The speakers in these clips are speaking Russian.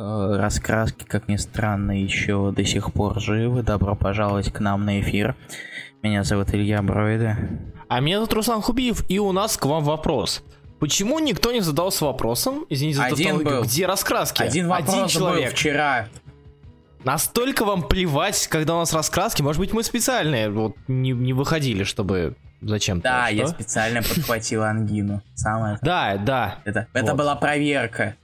Э, Раскраски, как ни странно, еще до сих пор живы. Добро пожаловать к нам на эфир. Меня зовут Илья Броида. А меня зовут Руслан Хубиев, и у нас к вам вопрос. Почему никто не задался вопросом, извините за Один был. где раскраски? Один вопрос человек. был вчера. Настолько вам плевать, когда у нас раскраски? Может быть, мы специальные вот не, не выходили, чтобы зачем-то. Да, что? я специально подхватил ангину. Самое. Да, да. Это, это Вот. была проверка.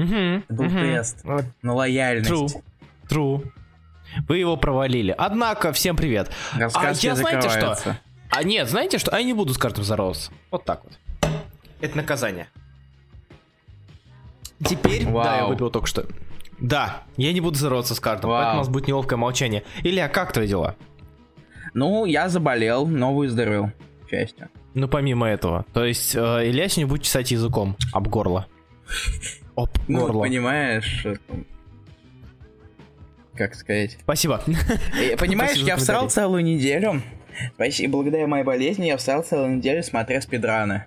Мгм. тест Вот, на лояльность. True. True. Вы его провалили. Однако, всем привет. А я знаете что? А нет, знаете что? А я не буду с каждым здороваться. Вот так вот. Это наказание. Теперь, да, я Вау. выпил только что. Да, я не буду здороваться с Вау. поэтому у нас будет неловкое молчание. Илья, как твои дела? Ну, я заболел, но выздоровел. К счастью. Ну, помимо этого. То есть, э, Илья сегодня будет чесать языком об горло. Об Ну, горло. понимаешь, это- как сказать. Спасибо. Э, Понимаешь, Спасибо я всрал целую неделю. Спасибо, благодаря моей болезни я всрал целую неделю, смотря спидраны.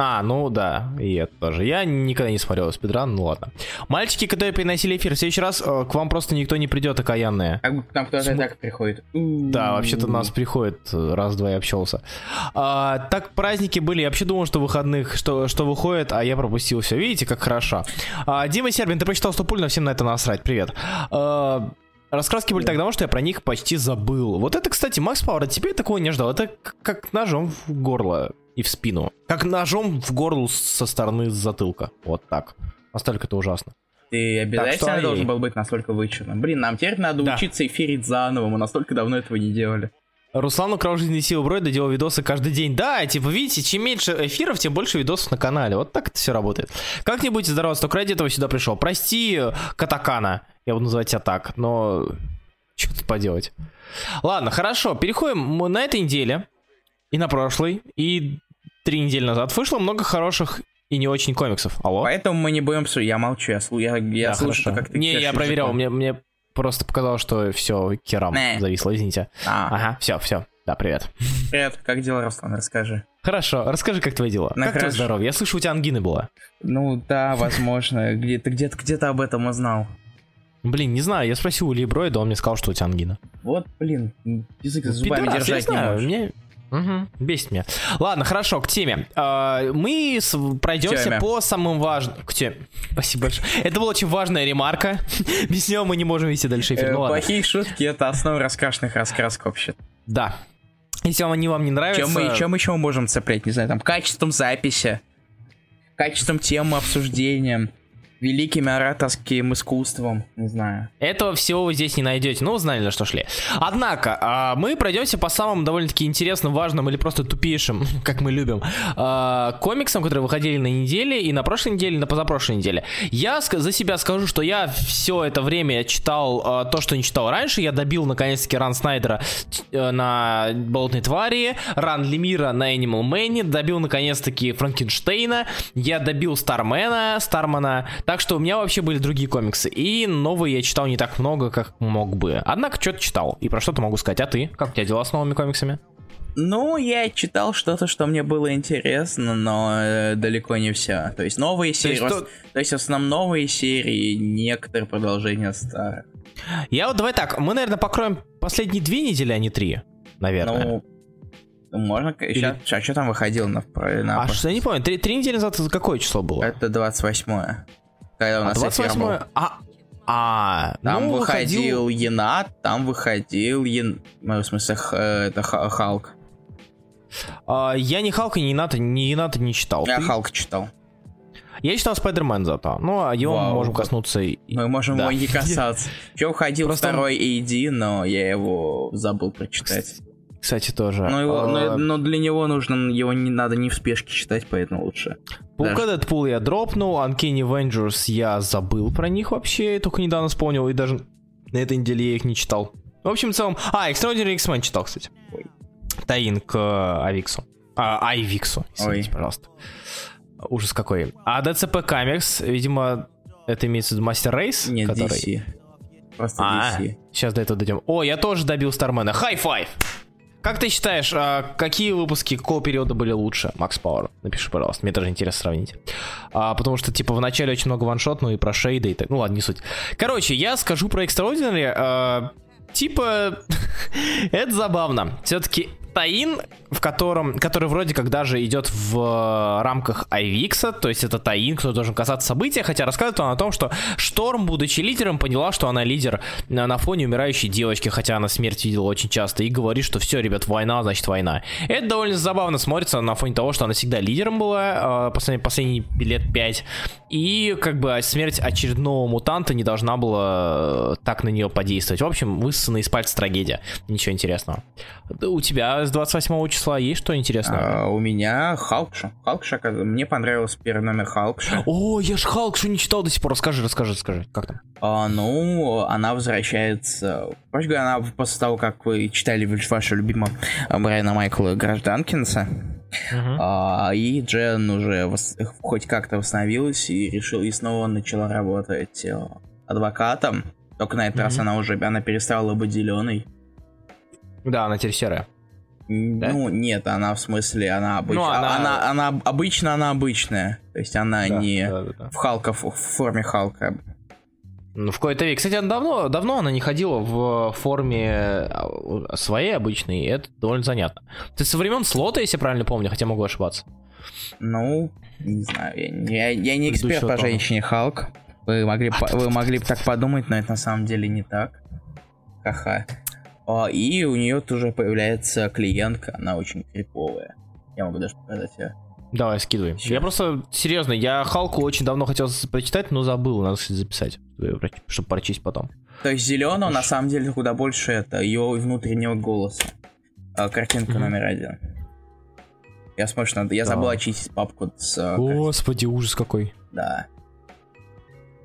А, ну да, и это тоже. Я никогда не смотрел спидран, ну ладно. Мальчики, которые переносили эфир, в следующий раз э, к вам просто никто не придет, окаянные. Как будто там кто-то и так приходит. Да, вообще-то нас приходит э, раз-два и общался. А, так праздники были, я вообще думал, что выходных, что, что выходит, а я пропустил все. Видите, как хорошо. А, Дима Сербин, ты прочитал Стопульно, всем на это насрать. Привет. А, Раскраски были так давно, что я про них почти забыл. Вот это, кстати, Макс Пауэр, я такого не ждал. Это как ножом в горло и в спину. Как ножом в горло со стороны затылка. Вот так. Настолько это ужасно. Ты обязательно что, должен был быть настолько вычурным. Блин, нам теперь надо Да. учиться эфирить заново, мы настолько давно этого не делали. Руслан украл жизненные силы Бройда, делал видосы каждый день. Да, типа, видите, чем меньше эфиров, тем больше видосов на канале. Вот так это все работает. Как не будете здороваться, только ради этого сюда пришел. Прости, Катакана. Я буду называть тебя так, но... Что тут поделать? Ладно, хорошо, переходим на этой неделе и на прошлой, и три недели назад вышло много хороших и не очень комиксов. Алло? Поэтому мы не будем су- Я молчу, я, слу- я, я Да, слушаю, хорошо. как ты Не, я проверял, языком. мне, мне просто показалось, что все, керам Не. зависло, извините. А, Ага, все, все. Да, привет. привет, как дела, Руслан, расскажи. Хорошо, расскажи, как твои дела. Ну, как твое хорошо. здоровье? Я слышу, у тебя ангины была. Ну да, возможно, где ты где-то где-то об этом узнал. Блин, не знаю, я спросил у Либроида, он мне сказал, что у тебя ангина. Вот, блин, язык за зубами Пидорас, я держать не знаю, можешь. мне... Мгм, бесит меня. Ладно, хорошо, к теме. А, Мы пройдемся теме. по самым важным... К теме. Спасибо большое. Это была очень важная ремарка. Без нее мы не можем вести дальше эфир. Э, Ну. Плохие шутки это основа раскрашенных раскрасок вообще. Да. Если вам они вам не нравятся... Чем мы, чем еще мы можем цеплять, не знаю, там, качеством записи, качеством темы обсуждения, великим ораторским искусством, не знаю. Этого всего вы здесь не найдете. Ну, вы знали, на что шли. Однако, а, мы пройдемся по самым довольно-таки интересным, важным или просто тупейшим, как мы любим, а, комиксам, которые выходили на неделе и на прошлой неделе, и на позапрошлой неделе. Я за себя скажу, что я все это время читал а, то, что не читал раньше. Я добил, наконец-таки, ран Снайдера э, на Болотной Твари, ран Лемира на Animal Man, добил, наконец-таки, Франкенштейна, я добил Стармена, Стармана, так что у меня вообще были другие комиксы. И новые я читал не так много, как мог бы. Однако что-то читал. И про что-то могу сказать. А ты? Как у тебя дела с новыми комиксами? Ну, я читал что-то, что мне было интересно, но э, далеко не все. То есть новые серии, есть то- то есть в основном новые серии, некоторые продолжения старых. Я вот давай так, мы, наверное, покроем последние две недели, а не три. Наверное. Ну, можно... Сейчас, а что там выходило на... на а что, я не помню, три, три недели назад какое число было? Это 28-е. Когда у А, нас эфир 28 был. А, а, Там ну, выходил Енат, там выходил Ен... ну, в смысле, Х- э, это Ха- Халк. а, я ни Халка, ни Ната, ни Ната не читал. Я Ты? Халк читал. Я читал Спайдермен зато. Ну, а его Вау, мы можем коснуться. и- Мы можем Да. его не касаться. Еще выходил Просто- второй AD, но я его забыл прочитать. Кстати, тоже. Но, его, А, но, но для него нужно, его не надо не в спешке читать, поэтому лучше. Паука Дэдпул я дропнул, Uncanny Avengers я забыл про них вообще, только недавно вспомнил, и даже на этой неделе я их не читал. В общем, в целом... А, Extraordinary X-Men читал, кстати. Ой. Tie-in к э, Авиксу. А, IvX у, извините, Ой. пожалуйста. Ужас какой. А DCP Comics, видимо, это имеется в виду Master Race? Нет, который... DC. Просто А, DC. сейчас до этого дойдем. О, я тоже добил Стармена. High five! Как ты считаешь, а, какие выпуски какого периода были лучше, Макс Пауэр? Напиши, пожалуйста, мне тоже интересно сравнить. А, потому что, типа, в начале очень много ваншот, ну и про шейда и так. Ну ладно, не суть. Короче, я скажу про Extraordinary. А, типа, это забавно. Все-таки таин, в котором, который вроде как даже идет в э, рамках Айвикса, то есть это таин, кто должен касаться события, хотя рассказывает он о том, что Шторм, будучи лидером, поняла, что она лидер на, фоне умирающей девочки, хотя она смерть видела очень часто, и говорит, что все, ребят, война, значит война. Это довольно забавно смотрится на фоне того, что она всегда лидером была э, последние, последние лет пять, и как бы смерть очередного мутанта не должна была э, так на нее подействовать. В общем, высосана из пальца трагедия. Ничего интересного. У тебя с 28 числа есть что интересное? А, у меня Халкша. Халкша, мне понравился первый номер Халкша. О, я ж Халкшу не читал до сих пор. Расскажи, расскажи, расскажи. Как там? А, ну, она возвращается... Проще говоря, она после того, как вы читали вашего любимого Брайана Майкла Гражданкинса, Uh-huh. А, и Джен уже вос... хоть как-то восстановилась и решил и снова начала работать э, адвокатом. Только на этот uh-huh. раз она уже она перестала быть зеленой. Да, она теперь серая. Ну, нет, она в смысле, она обычная. Ну, она... Она, она обычно она обычная. То есть она да, не да, да, да. в Халка, в, в форме Халка. Ну, в какой-то век. Кстати, она давно, давно она не ходила в форме а, своей обычной, и это довольно занятно. Ты со времен слота, если правильно помню, хотя могу ошибаться. Ну, не знаю, я, я, я не эксперт по женщине Халк. Вы могли, а, вы могли бы так подумать, но это на самом деле не так. Ха-ха. А, и у нее тоже появляется клиентка, она очень криповая. Я могу даже показать ее. Давай, скидывай. Сейчас. Я просто, серьезно, я Халку очень давно хотел прочитать, но забыл, надо записать, чтобы прочесть потом. То есть зеленого на самом деле куда больше это ее внутреннего голоса. А, картинка mm-hmm. номер один. Я смотрю, надо. Я да. забыл очистить папку с. А, Господи, картинкой. ужас какой. Да.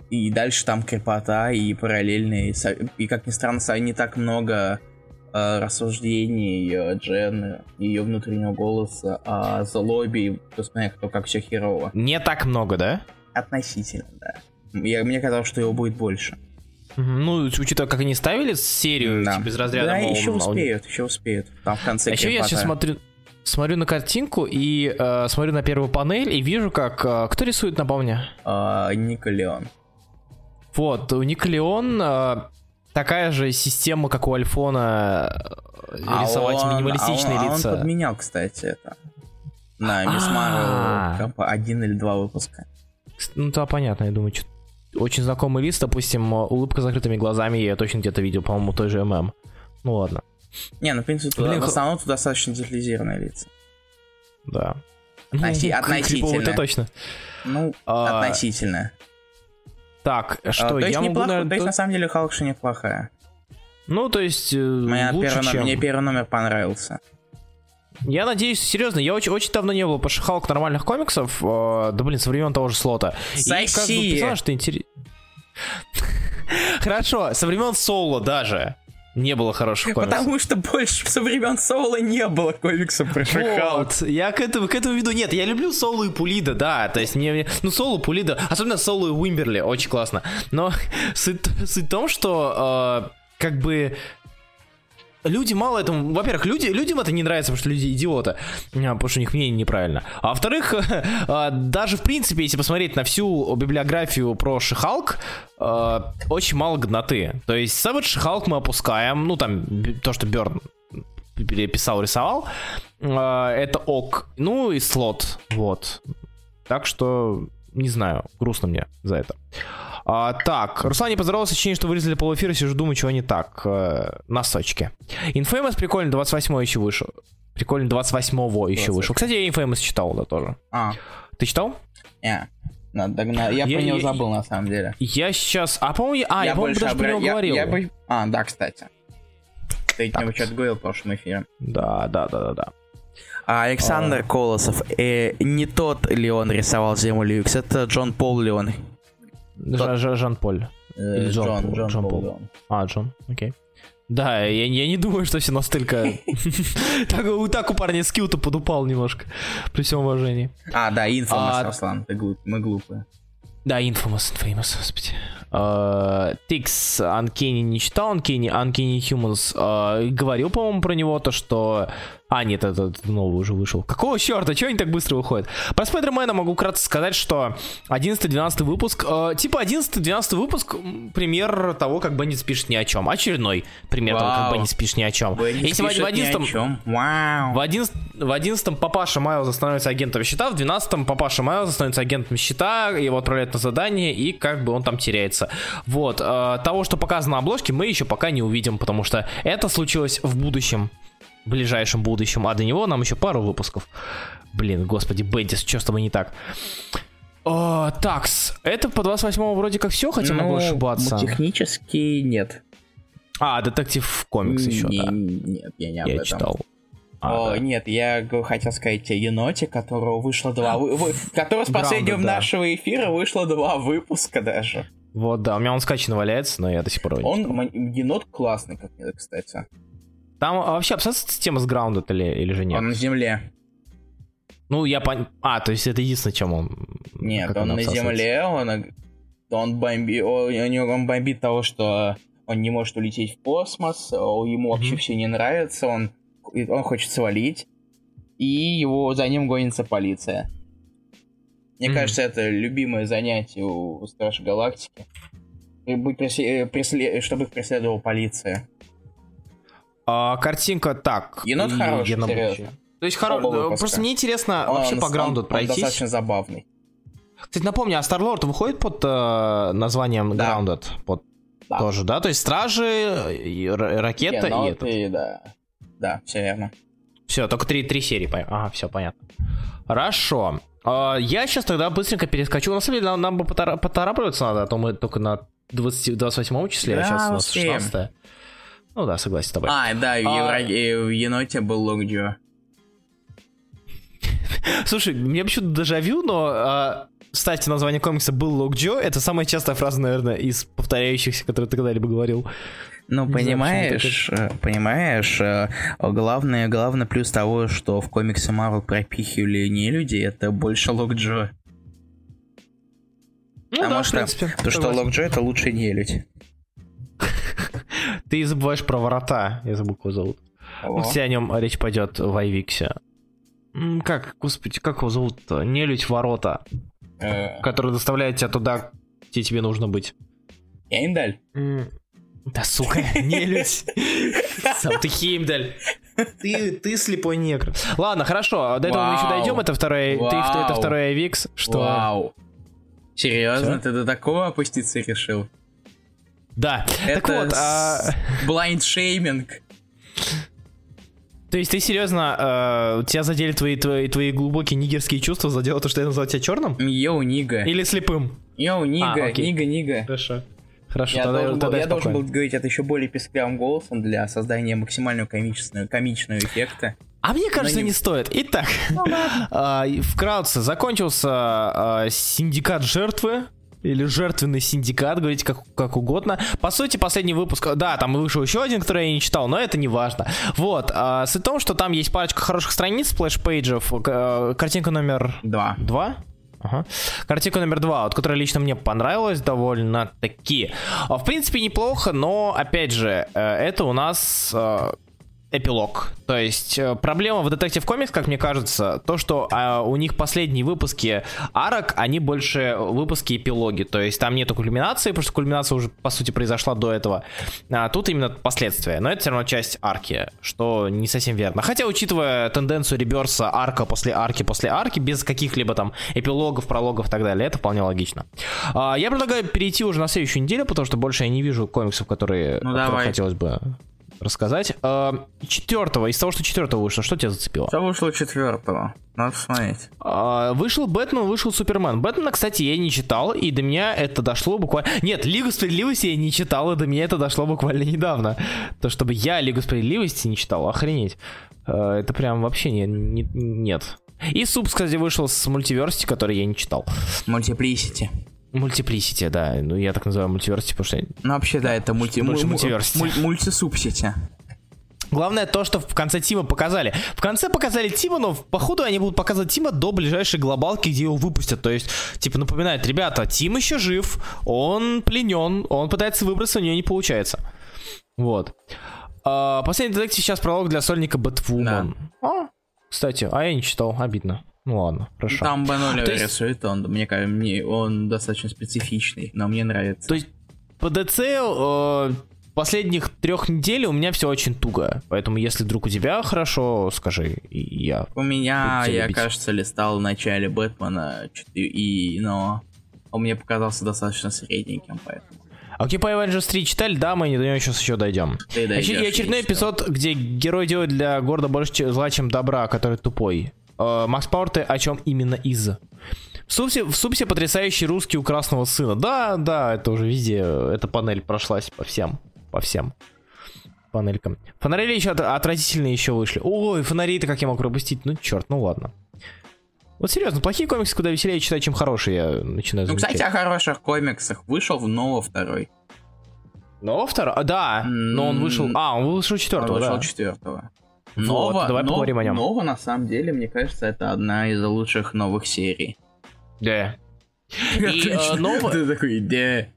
И дальше там крепота и параллельные. И как ни странно, не так много э, рассуждений э, Джен, ее внутреннего голоса о злобе, посмотри, кто как все херово. Не так много, да? Относительно, да. Я, мне казалось, что его будет больше. Ну, учитывая, как они ставили серию да. типа, без разряда... Да, еще успеют, еще успеют. Там в конце А еще я сейчас смотрю, смотрю на картинку и э, смотрю на первую панель и вижу, как... Э, кто рисует, напомню? Э, Ника Леон. Вот, у Ника Леон э, такая же система, как у Альфона, э, а рисовать он, минималистичные а он, лица. А он подменял, кстати, это. На Мисс Марвел один или два выпуска. Ну, да, понятно, я думаю, что очень знакомый лист, допустим, улыбка с закрытыми глазами, я точно где-то видел, по-моему, той же ММ. Ну ладно. Не, ну, в принципе, Блин, в основном тут достаточно детализированные лица. Да. Относи- ну, относительно. Это точно. Ну, а... относительно. Так, а, что, а, я могу... Неплохо, наверное, то есть, на самом деле, Халкша неплохая. Ну, то есть, э, Моя лучше, первый, чем... Мне первый номер понравился. Я надеюсь, серьезно, я очень, очень давно не был по Халк нормальных комиксов, э, да блин, со времен того же слота. Соси. И как бы персонаж, что интересно. Хорошо, со времен Соло даже не было хороших комиксов. Потому что больше со времен Соло не было комиксов про вот, Я к этому, к этому веду. Нет, я люблю Соло и Пулида, да. То есть мне, ну, Соло, Пулида, особенно Соло и Уимберли, очень классно. Но суть, суть в том, что э, как бы люди мало этому... Во-первых, люди, людям это не нравится, потому что люди идиоты, а, потому что у них мнение неправильно. А во-вторых, а, даже в принципе, если посмотреть на всю библиографию про Шихалк, а, очень мало годноты. То есть Savage Шихалк мы опускаем, ну там то, что Берн переписал, рисовал, это ок. Ну и слот, вот. Так что, не знаю, грустно мне за это. А, так, Руслан не поздоровался, ощущение, что вырезали полуэфира, сижу, думаю, чего не так. А, носочки. Infamous прикольно, 28 еще вышел. Прикольно, 28-го еще вышел. Кстати, я Infamous читал, да, тоже. А. Ты читал? Не. Надо догнать. Я, я про него забыл, на самом деле. Я сейчас... А, по-моему, а, я, я по-моему, даже обра... про него я, говорил. Я, я... А, да, кстати. Ты так. что-то говорил в прошлом эфире. Да, да, да, да, да. А Александр а... Колосов, э, не тот ли он рисовал Зиму Люкс, это Джон Пол Леон. Тот... Жан-Поль. Э, Джон, Джон, Джон, Пол. А, Джон, окей. Да, я, я не думаю, что все настолько... так, так у парня скилл-то подупал немножко, при всем уважении. А, да, инфомас, а... Руслан, мы глупые. Да, Infamous, Infamous, господи. Тикс Анкени не читал, Анкени, Анкени Humans uh, говорил, по-моему, про него, то, что а, нет, этот новый уже вышел. Какого черта? Чего они так быстро выходят? Про Спайдермена могу кратко сказать, что 11-12 выпуск, э, типа 11-12 выпуск, пример того, как Беннис пишет ни о чем. Очередной пример Вау. того, как Беннис пишет ни о чем. Беннис Если в 11 Вау. В 11 в 11 папаша Майлза становится агентом щита, в 12 папаша Майлза становится агентом щита, его отправляют на задание, и как бы он там теряется. Вот. Э, того, что показано на обложке, мы еще пока не увидим, потому что это случилось в будущем ближайшем будущем, а до него нам еще пару выпусков. Блин, господи, Бендис, что с тобой не так? О, такс, это по 28 вроде как все, хотя ну, могу ошибаться. Технически нет. А, детектив комикс еще, не, да. Нет, я не об я этом. читал. А, О, да. нет, я хотел сказать о еноте, которого вышло два... Вы, который с последнего да. нашего эфира вышло два выпуска даже. Вот, да, у меня он скачан валяется, но я до сих пор его Он, енот классный, как мне, кстати. Там вообще абсолютно система с Grounded или, или же нет? Он на земле. Ну, я пон... А, то есть это единственное, чем он... Нет, он, он на земле, он, он, бомби... он, он бомбит того, что он не может улететь в космос, ему вообще mm-hmm. все не нравится, он, он хочет свалить, и его за ним гонится полиция. Мне mm-hmm. кажется, это любимое занятие у Стражей Галактики. Чтобы их преследовала полиция. А, картинка так. Енот хороший, енот серьезно. То есть хоро... просто мне интересно он, вообще он, по граунду пройтись. Он достаточно забавный. Кстати, напомню, а Старлорд выходит под э, названием да. Grounded? Под... Да. Тоже, да? То есть Стражи, и, Ракета Еноты, и этот. И, да. да, все верно. Все, только три, три серии. Ага, все понятно. Хорошо. Uh, я сейчас тогда быстренько перескочу. На самом деле, нам, нам бы поторапливаться надо, а то мы только на 20, 28 числе, да, а сейчас у нас 16 ну да, согласен с тобой. А, да, а... в еноте был Локджо. Слушай, мне почему-то дежавю, но а, ставьте название комикса был Локджо. Это самая частая фраза, наверное, из повторяющихся, которые ты когда-либо говорил. Ну, не понимаешь, знаю, это... понимаешь, э, главное, главный плюс того, что в комиксы Марвел пропихивали не люди, это больше Локджо. Ну, потому да, что, принципе, потому что Локджо это лучше не люди. Ты забываешь про ворота, я забыл, его зовут. О. Все о нем речь пойдет в Айвиксе. Как, господи, как его зовут-то? Нелюдь ворота. Э. Который доставляет тебя туда, где тебе нужно быть. Хеймдаль? Да сука, нелюдь. Сам ты Хеймдаль. Ты, ты слепой негр. Ладно, хорошо, до этого мы еще дойдем. Это второй, ты, это второй IvX. Что? Вау. Серьезно, ты до такого опуститься решил? Да. Это так вот, а... blind shaming. То есть ты серьезно, э, тебя задели твои, твои, твои глубокие нигерские чувства, задело то, что я назвал тебя черным? Yo, nigga. Или слепым? Yo, nigga, а, nigga, nigga. Хорошо. Хорошо, я тогда, должен, тогда был, я должен был говорить это еще более песклявым голосом для создания максимального комичного, комичного эффекта. А мне кажется, не... не стоит. Итак, ну, э, вкратце закончился э, синдикат жертвы или жертвенный синдикат, говорите как, как угодно. По сути, последний выпуск, да, там вышел еще один, который я не читал, но это не важно. Вот, а, суть в том, что там есть парочка хороших страниц, сплэш-пейджев, э, картинка номер... Два. Два? Ага. Картинка номер два, вот, которая лично мне понравилась довольно-таки. А, в принципе, неплохо, но, опять же, э, это у нас э, эпилог. То есть э, проблема в Detective Comics, как мне кажется, то, что а, у них последние выпуски арок, они больше выпуски эпилоги. То есть там нету кульминации, потому что кульминация уже, по сути, произошла до этого. А тут именно последствия. Но это все равно часть арки, что не совсем верно. Хотя, учитывая тенденцию реберса арка после арки после арки, без каких-либо там эпилогов, прологов и так далее, это вполне логично. А, я предлагаю перейти уже на следующую неделю, потому что больше я не вижу комиксов, которые, ну, которые хотелось бы рассказать. А, четвертого, из того, что четвертого вышло, что тебя зацепило? Что вышло четвертого? Надо посмотреть. А, вышел Бэтмен, вышел Супермен. Бэтмена, кстати, я не читал, и до меня это дошло буквально... Нет, Лигу Справедливости я не читал, и до меня это дошло буквально недавно. То, чтобы я Лигу Справедливости не читал, охренеть. А, это прям вообще не, не, нет. И Суп, кстати, вышел с мультиверсити, который я не читал. Мультиплисити. Мультиплисити, да. Ну, я так называю мультиверсити, потому что... Ну, вообще, да, это мульти... Больше мультиверсити. Муль... Мультисубсити. Главное то, что в конце Тима показали. В конце показали Тима, но походу они будут показывать Тима до ближайшей глобалки, где его выпустят. То есть, типа, напоминает, ребята, Тим еще жив, он пленен, он пытается выбраться, у него не получается. Вот. А, последний детектив сейчас пролог для сольника Бэтвумен. Да. А, кстати, а я не читал, обидно. Ну ладно, хорошо. Там Бен есть... рисует, он, мне кажется, мне, он достаточно специфичный, но мне нравится. То есть по ДЦ э, последних трех недель у меня все очень туго. Поэтому, если вдруг у тебя хорошо, скажи, и я. У меня, я, любить. кажется, листал в начале Бэтмена, и, но он мне показался достаточно средненьким, поэтому. Окей, по Avengers 3 читали, да, мы до него сейчас еще дойдем. Ты дойдешь, и очередной эпизод, где герой делает для города больше зла, чем добра, который тупой. Э, Макс Пауэр, ты о чем именно из? В Супсе, в Супсе потрясающий русский у красного сына. Да, да, это уже везде, эта панель прошлась по всем по всем панелькам. Фонари еще от, отвратительные еще вышли. Ой, фонари-то как я мог пропустить? Ну, черт, ну ладно. Вот серьезно, плохие комиксы куда веселее читать, чем хорошие, я начинаю замечать. Ну, кстати, о хороших комиксах. Вышел в Ново второй. Ново второй? А, да, но он вышел... А, он вышел четвертого, Он вышел да. четвертого. Нова, вот, давай но, поговорим о нем. Нова, на самом деле, мне кажется, это одна из лучших новых серий. Да. И, э, Нова... Ты такой, да.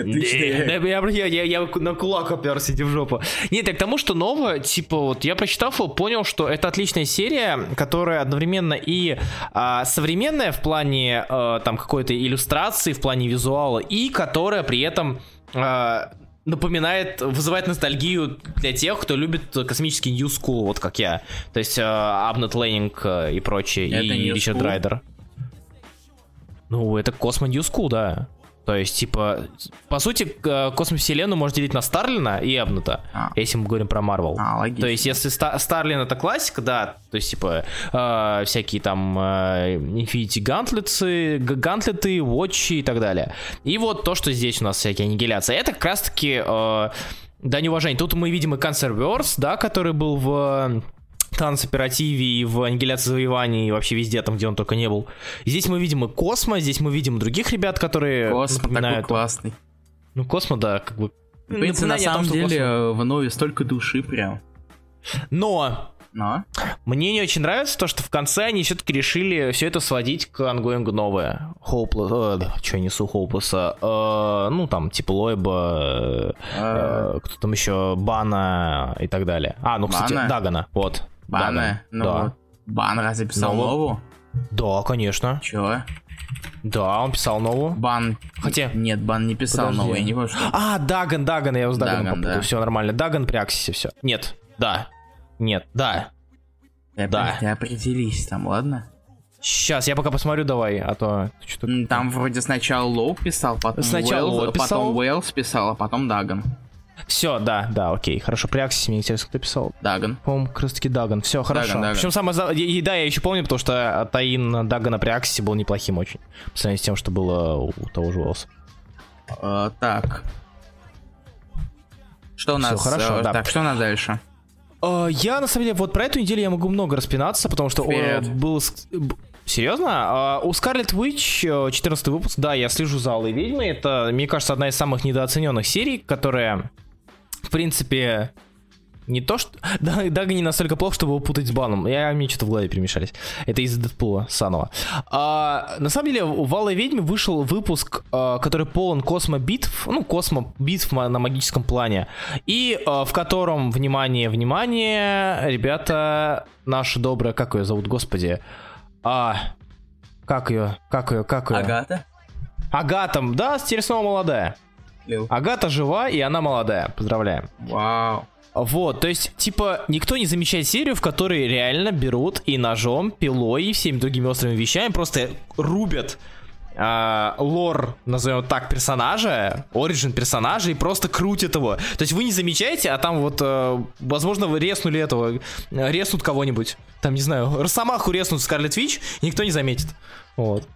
Отличная. Да, я, я, я, я на кулак оперся, иди в жопу. Нет, я к тому, что новое, типа, вот я прочитав его, понял, что это отличная серия, которая одновременно и а, современная в плане а, там какой-то иллюстрации, в плане визуала, и которая при этом а, напоминает, вызывает ностальгию для тех, кто любит космический New School, вот как я. То есть Абнет Лейнинг и прочее, это и Ричард Райдер. Ну, это Космо New School, да. То есть, типа, по сути, космос-вселенную можно делить на Старлина и Эбнута, а. если мы говорим про Марвел. А, логично. То есть, если Ста- Старлин это классика, да, то есть, типа, э, всякие там э, Infinity Gauntlets, Гантлеты, Watch и так далее. И вот то, что здесь у нас всякие аннигиляции. Это как раз-таки э, дань уважения. Тут мы видим и Cancerverse, да, который был в Императиве и в аннигиляции завоеваний и вообще везде там, где он только не был. Здесь мы видим и Космо, здесь мы видим других ребят, которые Космо напоминают... такой классный. Ну, Космо, да, как бы... В принципе, на самом том, деле, Космо... в Нове столько души прям. Но но? Мне не очень нравится то, что в конце они все-таки решили все это сводить к онгоингу Новы. Hopeless, э, что я несу Hopeless, э, ну там типа Лоэба, э, э, кто там еще, Бана и так далее. А, ну, кстати, Бана? Даггана, вот. Бана? Ну, да. Бан разве писал Нову? нову? Да, конечно. Чего? Да, он писал новую. Бан. Хотя. Нет, Бан не писал Подожди. новую, я не помню, что. А, Даган, Даган, я его с Даганом Даган, попутал. Да. Все нормально. Даган при Аксисе, все. Нет, да. Нет, да. Ты, да. Ты определись там, ладно? Сейчас, я пока посмотрю, давай, а то что-то... Там вроде сначала Лоу писал, потом сначала Уэллс, писал. потом Уэллс писал, а потом Даган. Все, да, да, окей, хорошо. При Аксисе мне интересно, кто писал. Даган. По-моему, как раз таки Даган. Все, хорошо. Даган, Даган. Причем самое... И, да, я еще помню, потому что Таин Дагана при Аксисе был неплохим очень. По сравнению с тем, что было у того же Уэллса. А, так. Что у нас? Все, хорошо, а, да. Так, что у нас дальше? Uh, я, на самом деле, вот про эту неделю я могу много распинаться, потому что он был... Серьезно? Uh, у Scarlet Witch 14 выпуск, да, я слежу за Алой Ведьмой. Это, мне кажется, одна из самых недооцененных серий, которая, принципе, не то, что... Да, Дага не настолько плохо, чтобы его путать с баном. Я, мне что-то в голове перемешались. Это из Дэдпула, Санова. А, на самом деле, у Валы Ведьмы вышел выпуск, а, который полон космо-битв, ну, космо-битв на магическом плане, и а, в котором, внимание, внимание, ребята, наша добрая, как ее зовут, господи, а, как ее, как ее, как ее? Агата? Агата, да, теперь снова молодая. Лил. Агата жива, и она молодая. Поздравляем. Вау. Вот, то есть, типа, никто не замечает серию, в которой реально берут и ножом, пилой и всеми другими острыми вещами просто рубят Uh, лор, назовем так, персонажа, оригин персонажа и просто крутят его. То есть вы не замечаете, а там вот, uh, возможно, вы реснули этого, реснут кого-нибудь. Там, не знаю, Росомаху реснут Скарлет Вич, никто не заметит. Вот.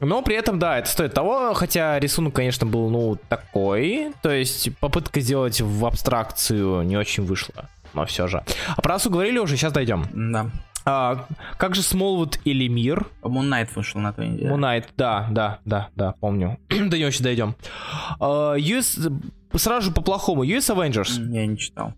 Но при этом, да, это стоит того, хотя рисунок, конечно, был, ну, такой. То есть попытка сделать в абстракцию не очень вышла. Но все же. А про Асу говорили уже, сейчас дойдем. Да. А, как же Смолвуд или Мир? Муннайт вышел на той неделе. Муннайт, да, да, да, да, помню. До него еще дойдем. Uh, US... Сразу же по-плохому. US Avengers. Я не читал.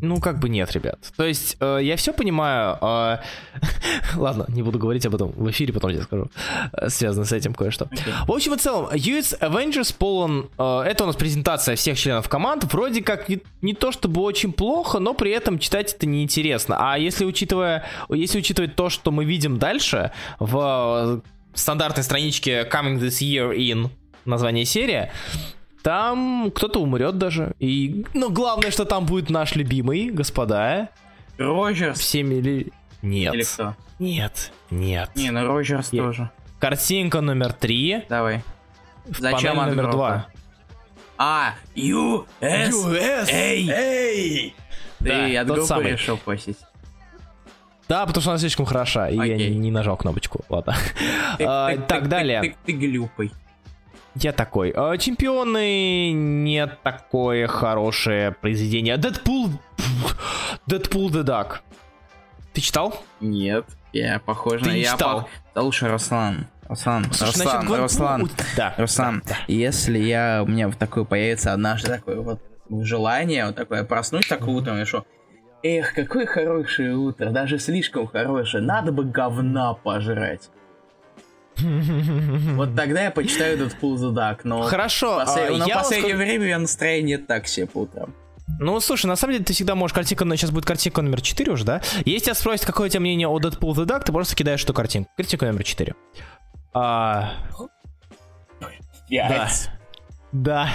Ну, как бы нет, ребят. То есть, э, я все понимаю. Э, ладно, не буду говорить об этом в эфире, потом я скажу. Э, связано с этим кое-что. Okay. В общем и целом, US Avengers полон... Э, это у нас презентация всех членов команд. Вроде как не, не то чтобы очень плохо, но при этом читать это неинтересно. А если учитывая... Если учитывать то, что мы видим дальше в стандартной страничке Coming This Year In, название серии, там кто-то умрет даже. И, ну, главное, что там будет наш любимый, господа. Роджерс. Всеми ли... Нет. Или кто? Нет, нет. Не, ну Роджерс Я... тоже. Картинка номер три. Давай. Зачем Панель номер два? А, US, US Эй! Эй! Ты да, от группы самый. решил постить. Да, потому что она слишком хороша, и Окей. я не нажал кнопочку. Ладно. Ты, а, ты, так, ты, далее. Ты, ты, ты глюпый. Я такой. А, чемпионы не такое хорошее произведение. Дэдпул... Дэдпул the Duck. Ты читал? Нет, я похож на... Я читал? Да лучше Руслан. Руслан, Слушай, Руслан, значит, Руслан, да, Руслан, да, да. если я, у меня вот такое появится однажды такое вот желание, вот такое, проснусь так утром и что, эх, какое хорошее утро, даже слишком хорошее, надо бы говна пожрать. Вот тогда я почитаю этот Pull the Duck, но... Хорошо, посл... а, но в последнее скажу... время я настроение так себе по утрам. Ну, слушай, на самом деле ты всегда можешь картинку, но сейчас будет картинка номер 4 уже, да? Если тебя спросят, какое у тебя мнение о Deadpool the Duck, ты просто кидаешь эту картинку. Картинку номер 4. А... Да. Да.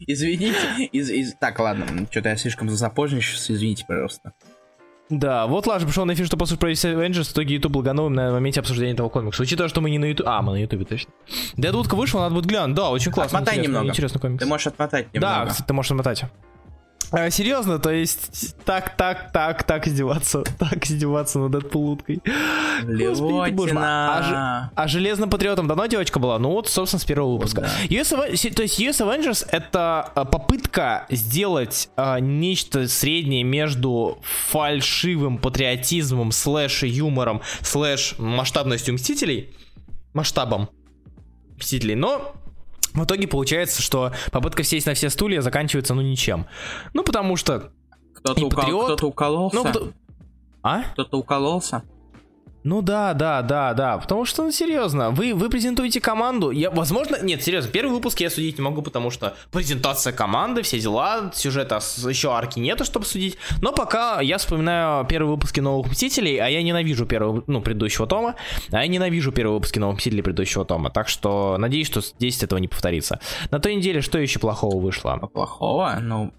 Извините. Из, из... Так, ладно, что-то я слишком запоздничался, извините, пожалуйста. Да, вот Лаш пришел на эфир, что послушать про Avengers, в итоге YouTube лаганул на моменте обсуждения этого комикса. Учитывая, что мы не на YouTube... А, мы на YouTube, точно. Дэдвудка вышла, надо будет глянуть. Да, очень классно. Отмотай немного. Интересный комикс. Ты можешь отмотать немного. Да, кстати, ты можешь отмотать. А, серьезно, то есть так, так, так, так издеваться, так издеваться над этой уткой. А, а Железным Патриотом давно девочка была? Ну вот, собственно, с первого выпуска. Да. US, то есть US Avengers это а, попытка сделать а, нечто среднее между фальшивым патриотизмом, слэш юмором, слэш масштабностью Мстителей, масштабом Мстителей, но в итоге получается, что попытка сесть на все стулья заканчивается, ну, ничем. Ну, потому что... Кто-то, укол... патриот... Кто-то укололся? Ну, А? Кто-то укололся? Ну да, да, да, да. Потому что, ну серьезно, вы, вы презентуете команду. Я, возможно, нет, серьезно, первый выпуск я судить не могу, потому что презентация команды, все дела, сюжета еще арки нету, чтобы судить. Но пока я вспоминаю первые выпуски новых Мстителей, а я ненавижу первого, ну, предыдущего тома, а я ненавижу первые выпуски новых Мстителей предыдущего тома. Так что надеюсь, что здесь этого не повторится. На той неделе что еще плохого вышло? Плохого? Ну,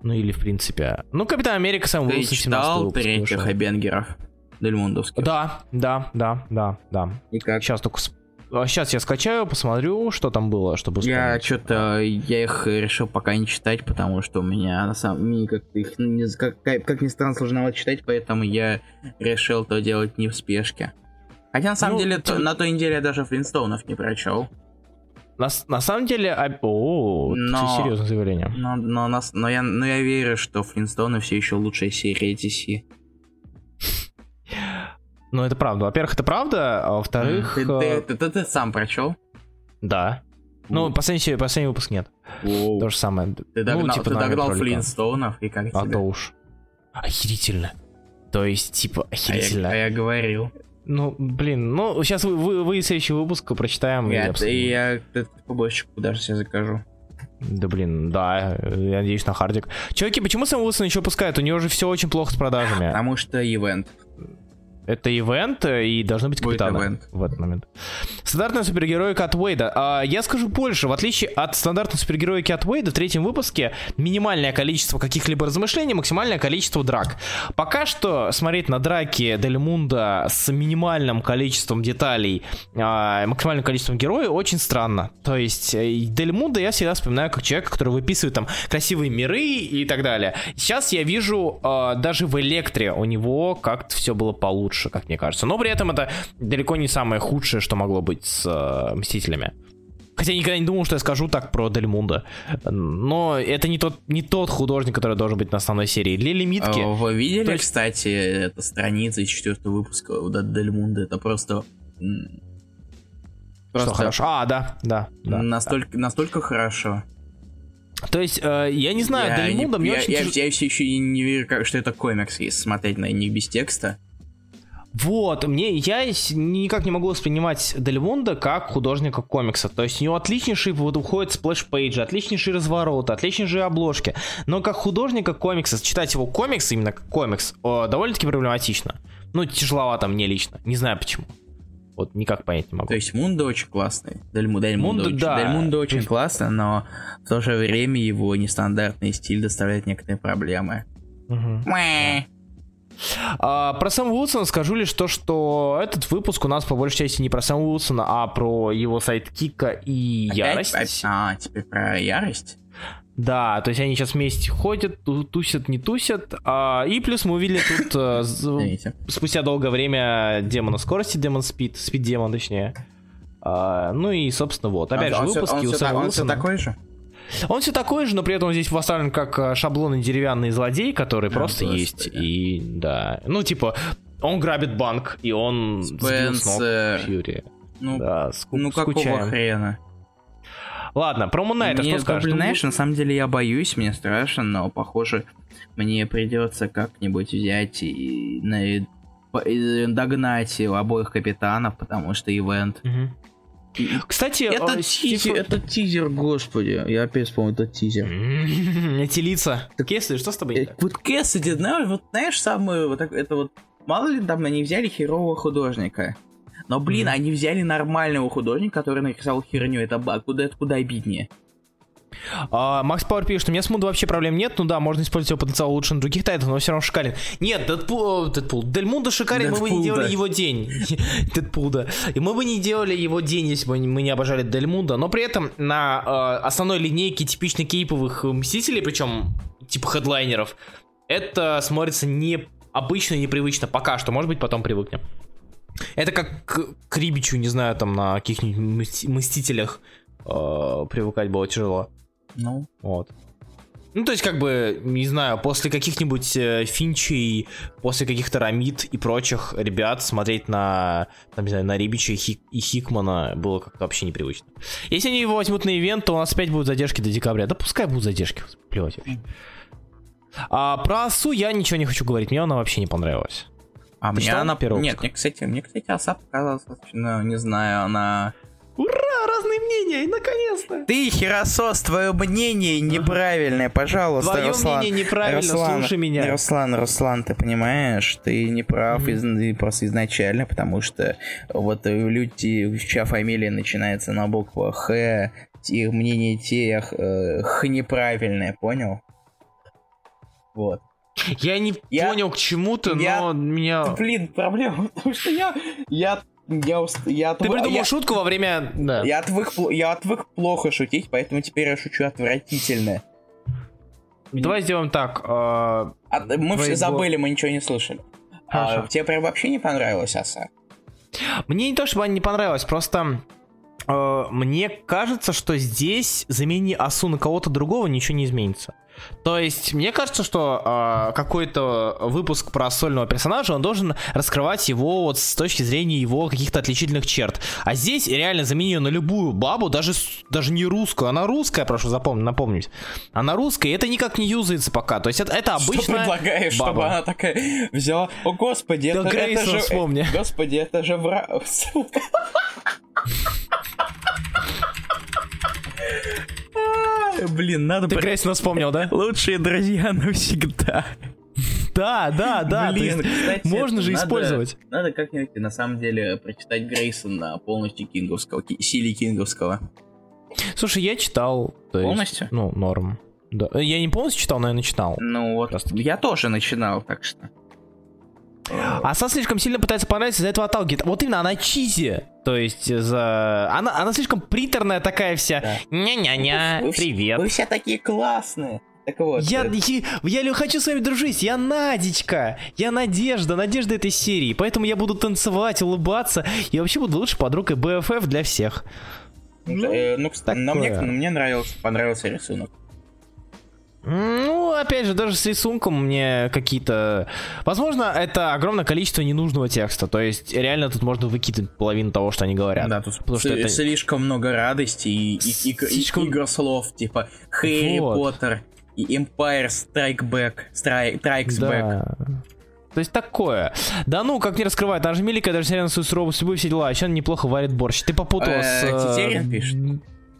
ну или в принципе. Ну, Капитан Америка сам Ты читал третьих Эбенгеров? Дельмундовских. Да, да, да, да, да. И как? Сейчас только Сейчас я скачаю, посмотрю, что там было, чтобы Я что-то, я их решил пока не читать, потому что у меня на самом деле как-то их не, как, как ни странно сложновато читать, поэтому я решил то делать не в спешке. Хотя на самом ну, деле ты... на той неделе я даже Флинстоунов не прочел. На, на самом деле, а... о, но, серьезное заявление. Но, но, но, но, я, но я верю, что Флинстоуны все еще лучшая серия DC. Ну, это правда. Во-первых, это правда, а во-вторых... Ты, ты, ты, ты, ты сам прочел? Да. Ну, последний, последний выпуск нет. Воу. То же самое. Ты догнал, ну, типа, ты догнал Флинстоунов, и как а то уж. Охерительно. То есть, типа, охерительно. А я, а я говорил. Ну, блин, ну, сейчас вы, вы, вы следующий выпуск прочитаем. Я, и я, я побольщику даже себе закажу. Да блин, да, я надеюсь на хардик. Чуваки, почему Сэм Уилсон еще пускает? У него же все очень плохо с продажами. Потому что ивент. Это ивент, э, и должны быть капитаны в этот момент. Стандартная супергероика от Уэйда. А, я скажу больше. В отличие от стандартной супергероики от Уэйда, в третьем выпуске минимальное количество каких-либо размышлений, максимальное количество драк. Пока что смотреть на драки Дель Мунда с минимальным количеством деталей, а, максимальным количеством героев очень странно. То есть э, Дель Мунда я всегда вспоминаю как человека, который выписывает там красивые миры и так далее. Сейчас я вижу а, даже в Электре у него как-то все было получше лучше, как мне кажется. Но при этом это далеко не самое худшее, что могло быть с э, Мстителями. Хотя я никогда не думал, что я скажу так про Дельмунда. Но это не тот, не тот художник, который должен быть на основной серии. Для лимитки... А вы видели, есть... кстати, эта страница из четвертого выпуска у Дельмунда? Это просто... Просто... Что хорошо? А, да, да. да настолько, да. настолько хорошо. То есть, э, я не знаю, я, Дельмунда мне я, очень я, тяж- я все еще не верю, как- что это комикс, если смотреть на них без текста. Вот, мне я никак не могу воспринимать Дельмунда как художника комикса. То есть у него отличнейшие вот уходят splash page и, отличнейшие развороты, отличнейшие обложки. Но как художника комикса, читать его комикс, именно как комикс, довольно-таки проблематично. Ну, тяжеловато мне лично. Не знаю почему. Вот никак понять не могу. То есть Мунда очень классный. Дельму, Дельмунда, Мунда, очень, да. Дельмунда очень То есть- классный, но в то же время его нестандартный стиль доставляет некоторые проблемы. Мэ. А, про Сэма Уилсона скажу лишь то, что этот выпуск у нас по большей части не про Сэма Уилсона, а про его сайт-кика и Опять- ярость. А, теперь про ярость? Да, то есть они сейчас вместе ходят, ту- тусят, не тусят. А, и плюс мы увидели тут э, спустя долгое время демона скорости, демон спид, спид демон точнее. А, ну и, собственно, вот. Опять Он- же, он выпуски он у Сэма Уилсона. такой же? Он все такой же, но при этом здесь поставлен как э, шаблонный деревянный злодей, который А, просто господи. есть. И да. Ну, типа, он грабит банк, и он Спенсер. Фьюри. Ну, Да, ску- ну какого скучаем. хрена? Ладно, про Мунайта что скажешь? знаешь, на самом деле я боюсь, мне страшно, но похоже, мне придется как-нибудь взять и, по- и догнать обоих капитанов, потому что ивент. мгм. Кстати, Это э, тизер, Стив- это тизер, господи. Я опять вспомнил, это тизер. Эти лица. Так если, что с тобой? Э? Вот Кэссиди, знаешь, вот знаешь, самое, вот так- это вот, мало ли там они взяли херового художника. Но, блин, Мгм. они взяли нормального художника, который нарисовал херню. Это куда, это куда обиднее. А, Макс Пауэр пишет, у меня с Мундо вообще проблем нет. Ну да, можно использовать его потенциал лучше на других тайтах, но все равно шикарен. Нет, Дэдпул, Дэдпул, Дель Мундо шикарен, мы бы не Дэдпул, делали да. его день. Дэдпул, да. И мы бы не делали его день, если бы мы не обожали Дель Мундо. Но при этом на э, основной линейке типично кейповых Мстителей, причем типа хедлайнеров, это смотрится не обычно, непривычно пока что. Может быть, потом привыкнем. Это как к, к Рибичу, не знаю, там на каких-нибудь мсти- Мстителях э, привыкать было тяжело. Ну, Вот. Ну, то есть, как бы, не знаю, после каких-нибудь э, Финчей, после каких-то Рамид и прочих ребят смотреть на, там, не знаю, на Рибича и, Хик- и Хикмана было как-то вообще непривычно. Если они его возьмут на ивент, то у нас опять будут задержки до декабря. Да пускай будут задержки, плевать вообще. А про Асу я ничего не хочу говорить, мне она вообще не понравилась. а Ты мне она... Нет, мне, кстати, мне, кстати, Оса показалась, ну, не знаю, она... Ура, разные мнения, и наконец-то! Ты, Херосос, твое мнение неправильное, пожалуйста, Твое Руслан. мнение неправильно, Руслан, слушай меня. Руслан, Руслан, ты понимаешь, ты не прав из- и просто изначально, потому что вот люди, чья фамилия начинается на букву Х, их мнение тех э, Х неправильное, понял? Вот. Я не Я- понял к чему-то, я- но меня... Блин, проблема, потому что я, я, я, уст- я, Ты отвы- придумал я- шутку во время... Да. я отвык, я отвык плохо шутить, поэтому теперь я шучу отвратительно. Давай сделаем так. э, А, мы все забыли, мы ничего не слышали. А, тебе прям вообще не понравилась оса? Мне не то, чтобы она не понравилась, просто мне кажется, что здесь замени Асу на кого-то другого, ничего не изменится. То есть, мне кажется, что э, какой-то выпуск про сольного персонажа, он должен раскрывать его вот с точки зрения его каких-то отличительных черт. А здесь реально замени ее на любую бабу, даже, даже не русскую. Она русская, прошу запомнить, напомнить. Она русская, и это никак не юзается пока. То есть, это, это Что обычная предлагаешь, баба. чтобы она такая взяла... О, господи, Да это, это же... вспомни. Господи, это же вра... Сука. А, Блин, надо... Ты Грейсона вспомнил, да? Лучшие друзья навсегда. Да, да, да. Блин, кстати, можно же надо- использовать. Надо как-нибудь, на самом деле, прочитать Грейсона полностью кинговского, ки- Сили кинговского. Слушай, я читал. то есть, Полностью? ну, норм. Да. Я не полностью читал, но я начитал. Ну вот, Просто. я тоже начинал, так что... Аса слишком сильно пытается понравиться, из-за этого отталкивает. Вот именно она чизи. То есть, за... она, она слишком приторная такая вся. Да. Ня-ня-ня, Вы привет. Вы все такие классные. Так вот. Я, э, я, я хочу с вами дружить, я Надечка, я Надежда, Надежда этой серии, поэтому я буду танцевать, улыбаться, и вообще буду лучшей подругой BFF для всех. э, ну, кс- но мне, такое. мне нравился, понравился рисунок. Ну, опять же, даже с рисунком мне какие-то... Возможно, это огромное количество ненужного текста. То есть, реально тут можно выкидывать половину того, что они говорят. Да, тут Потому что это... слишком много радости и, и, и, слишком... и игр слов, типа Хэри вот. Поттер и Empire Strike Back, Strike, Strikes да. Back. То есть такое. Да ну, как не раскрывать, даже Милика даже серия на свою суровую судьбу все дела, еще он неплохо варит борщ. Ты попутала с... Тетерин пишет.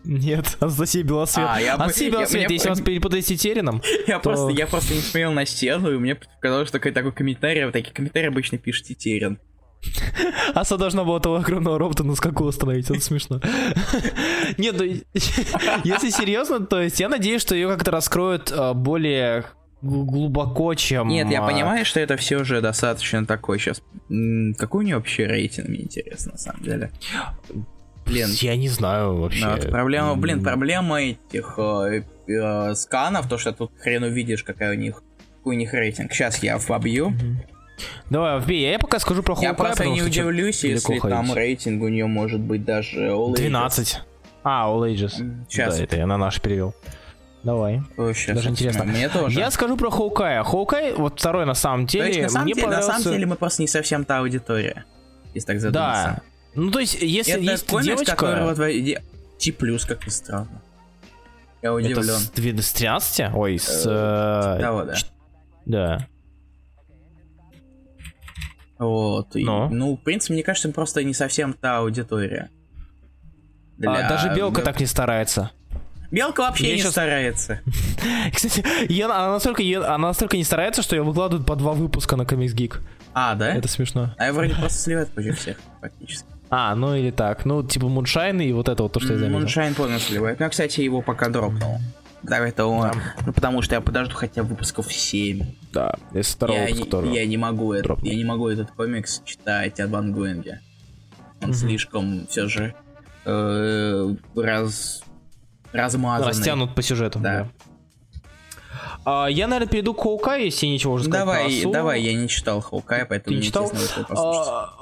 Нет, Анастасия Белосвет. А, я Анастасия Белосвет, если вас перепутать с Тетерином, я, то... просто, я просто не смотрел на стену, и мне показалось, что такой комментарий, вот такие комментарии обычно пишет Тетерин. Аса должна была того огромного робота на скаку остановить, это смешно. Нет, ну, если серьезно, то есть я надеюсь, что ее как-то раскроют а, более глубоко, чем... Нет, я а, понимаю, что это все же достаточно такой сейчас... Какой у нее вообще рейтинг, мне интересно, на самом деле. Блин. Я не знаю вообще. Ну, проблема, блин, проблема этих э, э, сканов, то, что тут хрен увидишь, какая у них, какой у них рейтинг. Сейчас я вобью. Давай, вбей, я пока скажу про Хоукай. Я просто не удивлюсь, если там рейтинг у нее может быть даже All 12. А, All Ages. Сейчас. Да, это я на наш перевел. Давай. О, сейчас Даже интересно. Мне тоже. Я скажу про Хоукая. Хоукай, вот второй на самом деле, есть, на самом мне деле, понравился... На самом деле мы просто не совсем та аудитория, если так задуматься. Да. Ну, то есть, если это есть комикс, девочка... которого твои... T+, как ни странно. Я удивлен. Это с, 2, с 13? Ой, с... Э, того, да. Да. Вот. И, ну, в принципе, мне кажется, просто не совсем та аудитория. Для... А, даже Белка так не старается. Белка вообще я не сейчас... старается. Кстати, я, она, настолько, она настолько не старается, что ее выкладывают по два выпуска на Comics Geek. А, да? Это смешно. А я вроде просто сливает позже всех, фактически. А, ну или так. Ну, типа Moonshine и вот это вот то, что я заметил. Moonshine полностью сливает. Ну, кстати, его пока дропнул. Да, это он. Ну, потому что я подожду хотя бы выпусков 7. Да, из второго я, выпуска тоже. Я не могу, это, я не могу этот комикс читать в онгоинге. Он угу. слишком все же э, раз размазанный. Растянут по сюжету. Да. да. А, я, наверное, перейду к Хоукай, если ничего уже сказать Давай, давай, я не читал Хоукай, поэтому Ты не читал? А,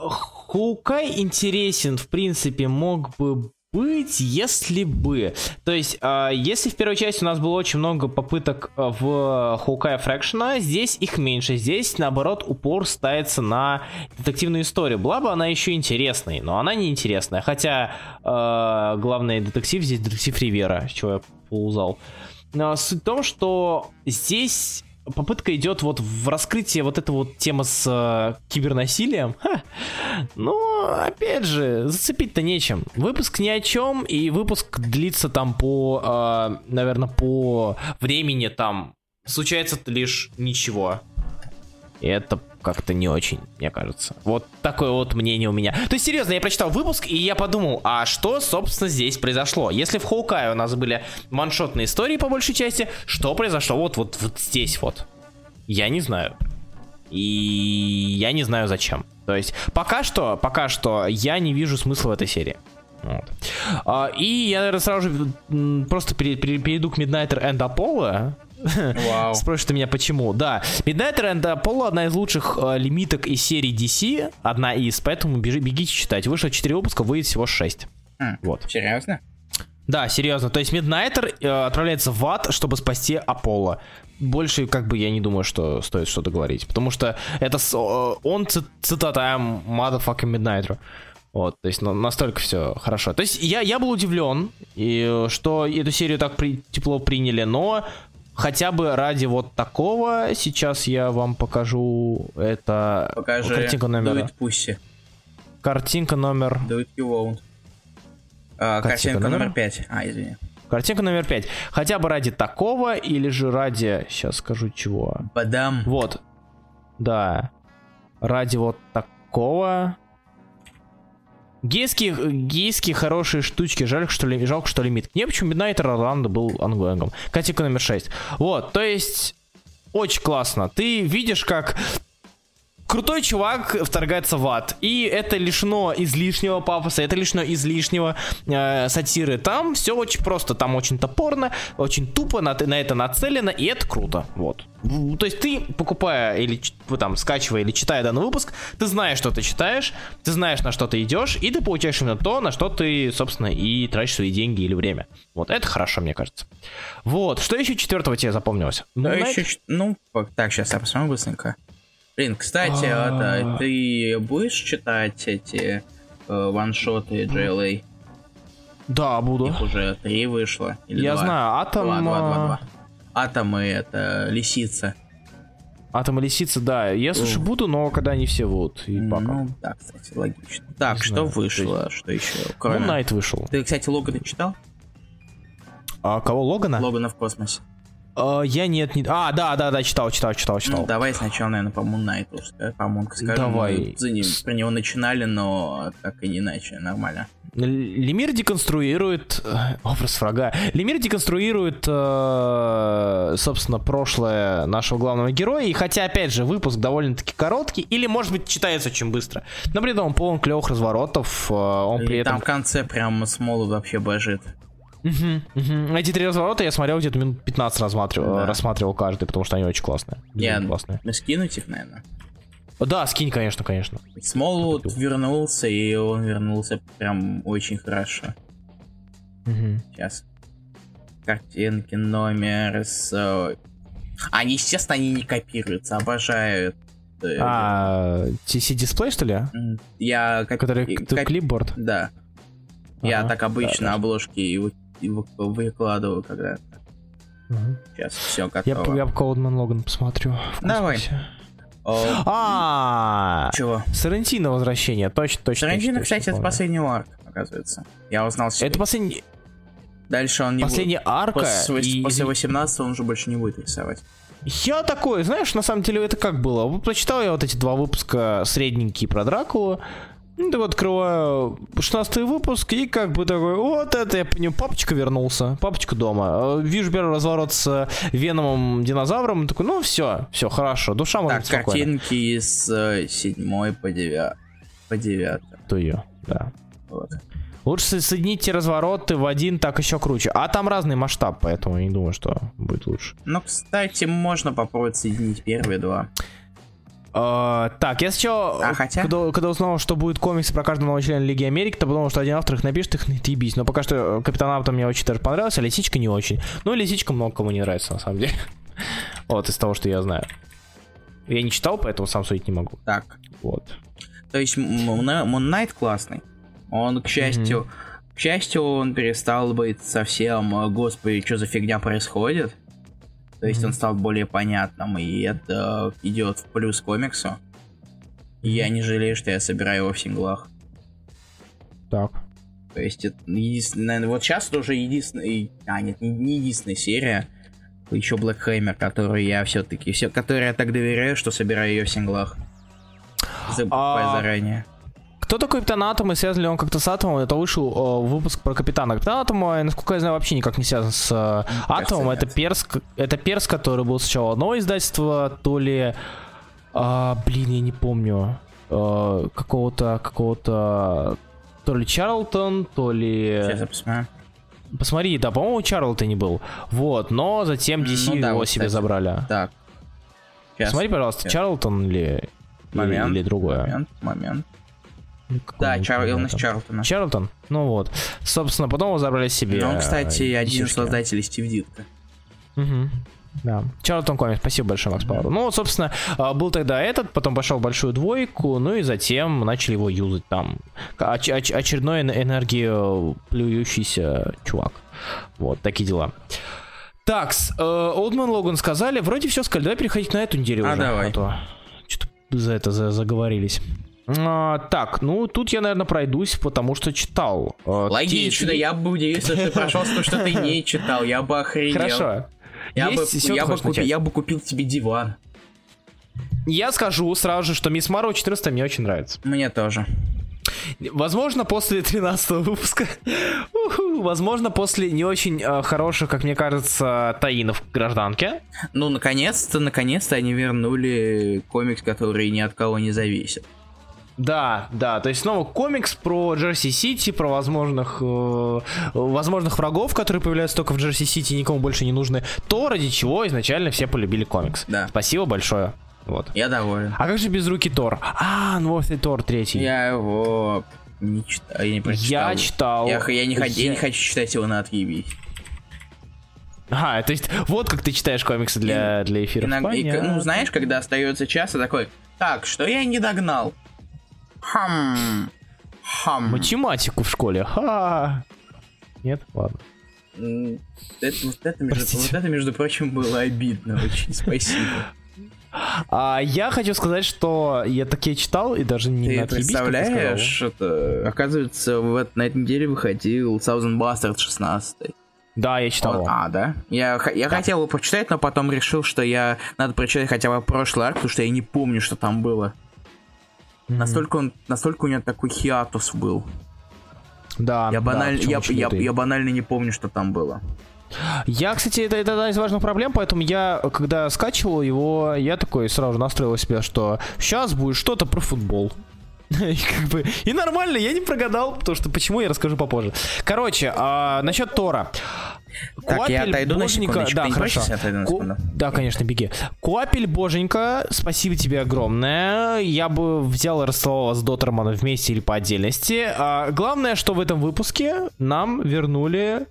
Хоукай интересен, в принципе, мог бы быть, если бы. То есть, э, если в первой части у нас было очень много попыток в Хоукай Фрэкшена, здесь их меньше. Здесь, наоборот, упор ставится на детективную историю. Была бы она еще интересной, но она не интересная. Хотя э, главный детектив здесь детектив Ривера, чего я полузал. Но суть в том, что здесь попытка идет вот в раскрытие вот этой вот темы с э, кибернасилием. Но, опять же, зацепить-то нечем. Выпуск ни о чем, и выпуск длится там по, э, наверное, по времени там. Случается лишь ничего. И это как-то не очень, мне кажется. Вот такое вот мнение у меня. То есть, серьезно, я прочитал выпуск, и я подумал, а что, собственно, здесь произошло? Если в Хоукае у нас были ваншотные истории по большей части, что произошло вот, вот, вот здесь вот? Я не знаю. И я не знаю зачем. То есть, пока что, пока что я не вижу смысла в этой серии. Вот. А, и я, наверное, сразу же просто перейду к Midnighter and Apollo, Вау. Спросишь ты меня, почему? Да, Midnighter and Apollo одна из лучших э, лимиток из серии DC, одна из, поэтому бежи, бегите читать. Вышло 4 выпуска, выйдет всего 6. Mm, вот. Серьезно? Да, серьезно. То есть Midnighter э, отправляется в ад, чтобы спасти Аполло. Больше, как бы, я не думаю, что стоит что-то говорить. Потому что это с, э, он цитата I'm motherfucking Midnighter. Вот, то есть ну, настолько все хорошо. То есть я, я был удивлен, и, что эту серию так при, тепло приняли, но хотя бы ради вот такого сейчас я вам покажу это Покажи картинка номер. Do it pussy. Картинка номер. Do it you won't. А, картинка, картинка номер... номер 5. А, извини. Картинка номер 5. Хотя бы ради такого или же ради... Сейчас скажу чего. Бадам. Вот. Да. Ради вот такого. Гейские, гейские хорошие штучки. Жаль, что ли, жалко, что лимит. Не, почему Midnighter Орландо был онгоингом. Картинка номер 6. Вот, то есть... Очень классно. Ты видишь, как крутой чувак вторгается в ад. И это лишено излишнего пафоса, это лишено излишнего э, сатиры. Там все очень просто, там очень топорно, очень тупо на, на это нацелено, и это круто. Вот. То есть ты, покупая или там скачивая или читая данный выпуск, ты знаешь, что ты читаешь, ты знаешь, на что ты идешь, и ты получаешь именно то, на что ты, собственно, и тратишь свои деньги или время. Вот, это хорошо, мне кажется. Вот, что еще четвертого тебе запомнилось? Да, еще, ну, так, сейчас я посмотрю быстренько. Блин, кстати, это, ты будешь читать эти э, ваншоты JLA? Да, буду. Их уже три вышло. Или Я два? знаю, Атом... Два, два, два, а, два. Атомы это лисица. Атом и лисица, да. Я, слушай, буду, но когда они все вот. И пока. Ну, да, кстати, логично. Так, Не что знаю, вышло? Что еще? Ну, Кроме... Найт вышел. Ты, кстати, Логана читал? А кого, Логана? Логана в космосе. А, я нет, не... А, да, да, да, читал, читал, читал, читал. Ну, давай сначала, наверное, по Moon Knight скажем, по Moon скажем. Давай. За ним, про него начинали, но так и не иначе, нормально. Лемир деконструирует э, образ врага. Лемир деконструирует, э, собственно, прошлое нашего главного героя. И хотя, опять же, выпуск довольно-таки короткий, или, может быть, читается очень быстро. Но при этом он полон клевых разворотов. э, он И при этом там в конце прям Смолу вообще божит. Эти три разворота я смотрел где-то минут 15 рассматривал, Да. рассматривал каждый, потому что они очень классные. Я Безумно классные. ну, скинуть их, наверное. Да, скинь, конечно, конечно. Смолвуд вернулся, и он вернулся прям очень хорошо. Мгм. Сейчас. Картинки, номер с... э, Они, естественно, они не копируются, обожаю. э, А, TC-дисплей, что ли? Я Который клипборд? Да. Я так обычно обложки и, вы- выкладываю, когда Мгм. сейчас все Я, готово. я Коудман Логан посмотрю. в Давай. А, Чего? Сарантино возвращение, точно, точно. Тарантино, точно, кстати, это последний арк, оказывается. Я узнал сегодня. Это последний, Дальше он не последняя арка. После, и- после 18 он уже больше не будет рисовать. Я такой, знаешь, на самом деле это как было? Прочитал я вот эти два выпуска средненькие про Дракулу. Ну, так вот, открываю 16 выпуск и как бы такой, вот это я понимаю, папочка вернулся, папочка дома. Э, Вижу первый разворот с э, Веномом динозавром, такой, ну все, все, хорошо, душа может Так, картинки с 7 по 9. По 9. То ее, да. Вот. Лучше со- соедините развороты в один, так еще круче. А там разный масштаб, поэтому я не думаю, что будет лучше. Ну, кстати, можно попробовать соединить первые два. А, так, я сначала, А, хотя? когда, когда узнал, что будет комикс про каждого нового члена Лиги Америки, то подумал, что один автор их напишет, их отъебись. Но пока что э, Капитан Авто мне очень даже понравился, а Лисичка не очень. Ну, Лисичка много кому не нравится, на самом деле. Вот, из того, что я знаю. Я не читал, поэтому сам судить не могу. Так. Вот. То есть Moon Knight классный. Он, к счастью, к счастью, он перестал быть совсем, э, господи, что за фигня происходит. То есть он стал более понятным, и это идет в плюс комиксу. И я не жалею, что я собираю его в синглах. Так. То есть это единственное, наверное, вот сейчас это уже единственная, а нет, не, не единственная серия, еще Black Hammer, которую я все-таки, все, которой я так доверяю, что собираю ее в синглах. Закупая А, заранее. Кто такой Капитан Атом и связан ли он как-то с Атомом? Это вышел э, выпуск про Капитана. Капитан Атома, насколько я знаю, вообще никак не связан с э, Атомом. Это перс, это перс, который был сначала одного издательства, то ли... а, блин, я не помню. э, какого-то, какого-то... То ли Чарлтон, то ли... Сейчас я посмотрю. Посмотри, да, по-моему, Чарлтон не был. Вот, но затем DC Ну да, его вот, себе кстати. забрали. Так. Сейчас. Смотри, пожалуйста, Сейчас. Чарлтон или... Момент. Или, или другое. Момент, момент. Ну, Да, Чар... Илнес. Чарлтона. Чарлтон? Ну вот. Собственно, потом его забрали себе. Ну, кстати, э, один из создателей Стив Дитка. Мгм. Да. Чарлтон Комикс, спасибо большое, Макс Пауэр. Ну, вот, собственно, а, был тогда этот, потом пошел в большую двойку, ну и затем начали его юзать там. Оч- оч- очередной эн- энергию плюющийся чувак. Вот, такие дела. Так, Олдман Логан сказали, вроде все сказали, давай переходить на эту неделю А, уже. давай. то что-то за это за- заговорились. А, так, ну тут я, наверное, пройдусь, потому что читал. А, Логично, те- я бы удивился, что ты прошел, что ты не читал, я бы охренел. Хорошо. Я бы, Есть, я, бы начать? я бы купил тебе диван. Я скажу сразу же, что Мисс Марвел 14 мне очень нравится. Мне тоже. Возможно, после 13 выпуска, возможно, после не очень э, хороших, как мне кажется, таинов в гражданке. Ну, наконец-то, наконец-то они вернули комикс, который ни от кого не зависит. Да, да, то есть снова комикс про Джерси Сити, про возможных, э, возможных врагов, которые появляются только в Джерси Сити, никому больше не нужны. То, ради чего изначально все полюбили комикс. Да. Спасибо большое. Вот. Я доволен. А как же без руки Тор? А, Новый Тор третий. Я его не читал, я не прочитал. Я читал. Я, я, не, я... я не хочу читать его на отъебись. А, то есть вот как ты читаешь комиксы для, для эфира. Иногда, и, ну, знаешь, когда остается час, и такой, так, что я не догнал? Хм. Хм. Математику в школе. Ха. Нет? Ладно. Это, вот, это, между, вот это, между прочим, было обидно. Очень спасибо. А я хочу сказать, что я такие читал и даже не Ты представляешь, это, оказывается, в, на этой неделе выходил Thousand Bastard 16. Да, я читал. Вот, а, да? Я, я да. хотел его прочитать, но потом решил, что я надо прочитать хотя бы прошлый арк, потому что я не помню, что там было. Mm-hmm. Настолько он, настолько у него такой хиатус был. Да. Я банально, да, я, я, я банально не помню, что там было. Я, кстати, это, это одна из важных проблем, поэтому я, когда скачивал его, я такой сразу настроил себя, что сейчас будет что-то про футбол. И, как бы, и нормально, я не прогадал, потому что почему я расскажу попозже. Короче, а, насчет Тора. Так, Куапель, я отойду боженька... на Да, хорошо. На Ку... Да, конечно, беги. Куапель, боженька, спасибо тебе огромное. Я бы взял и расстал вас Дотермана вместе или по отдельности. А, главное, что в этом выпуске нам вернули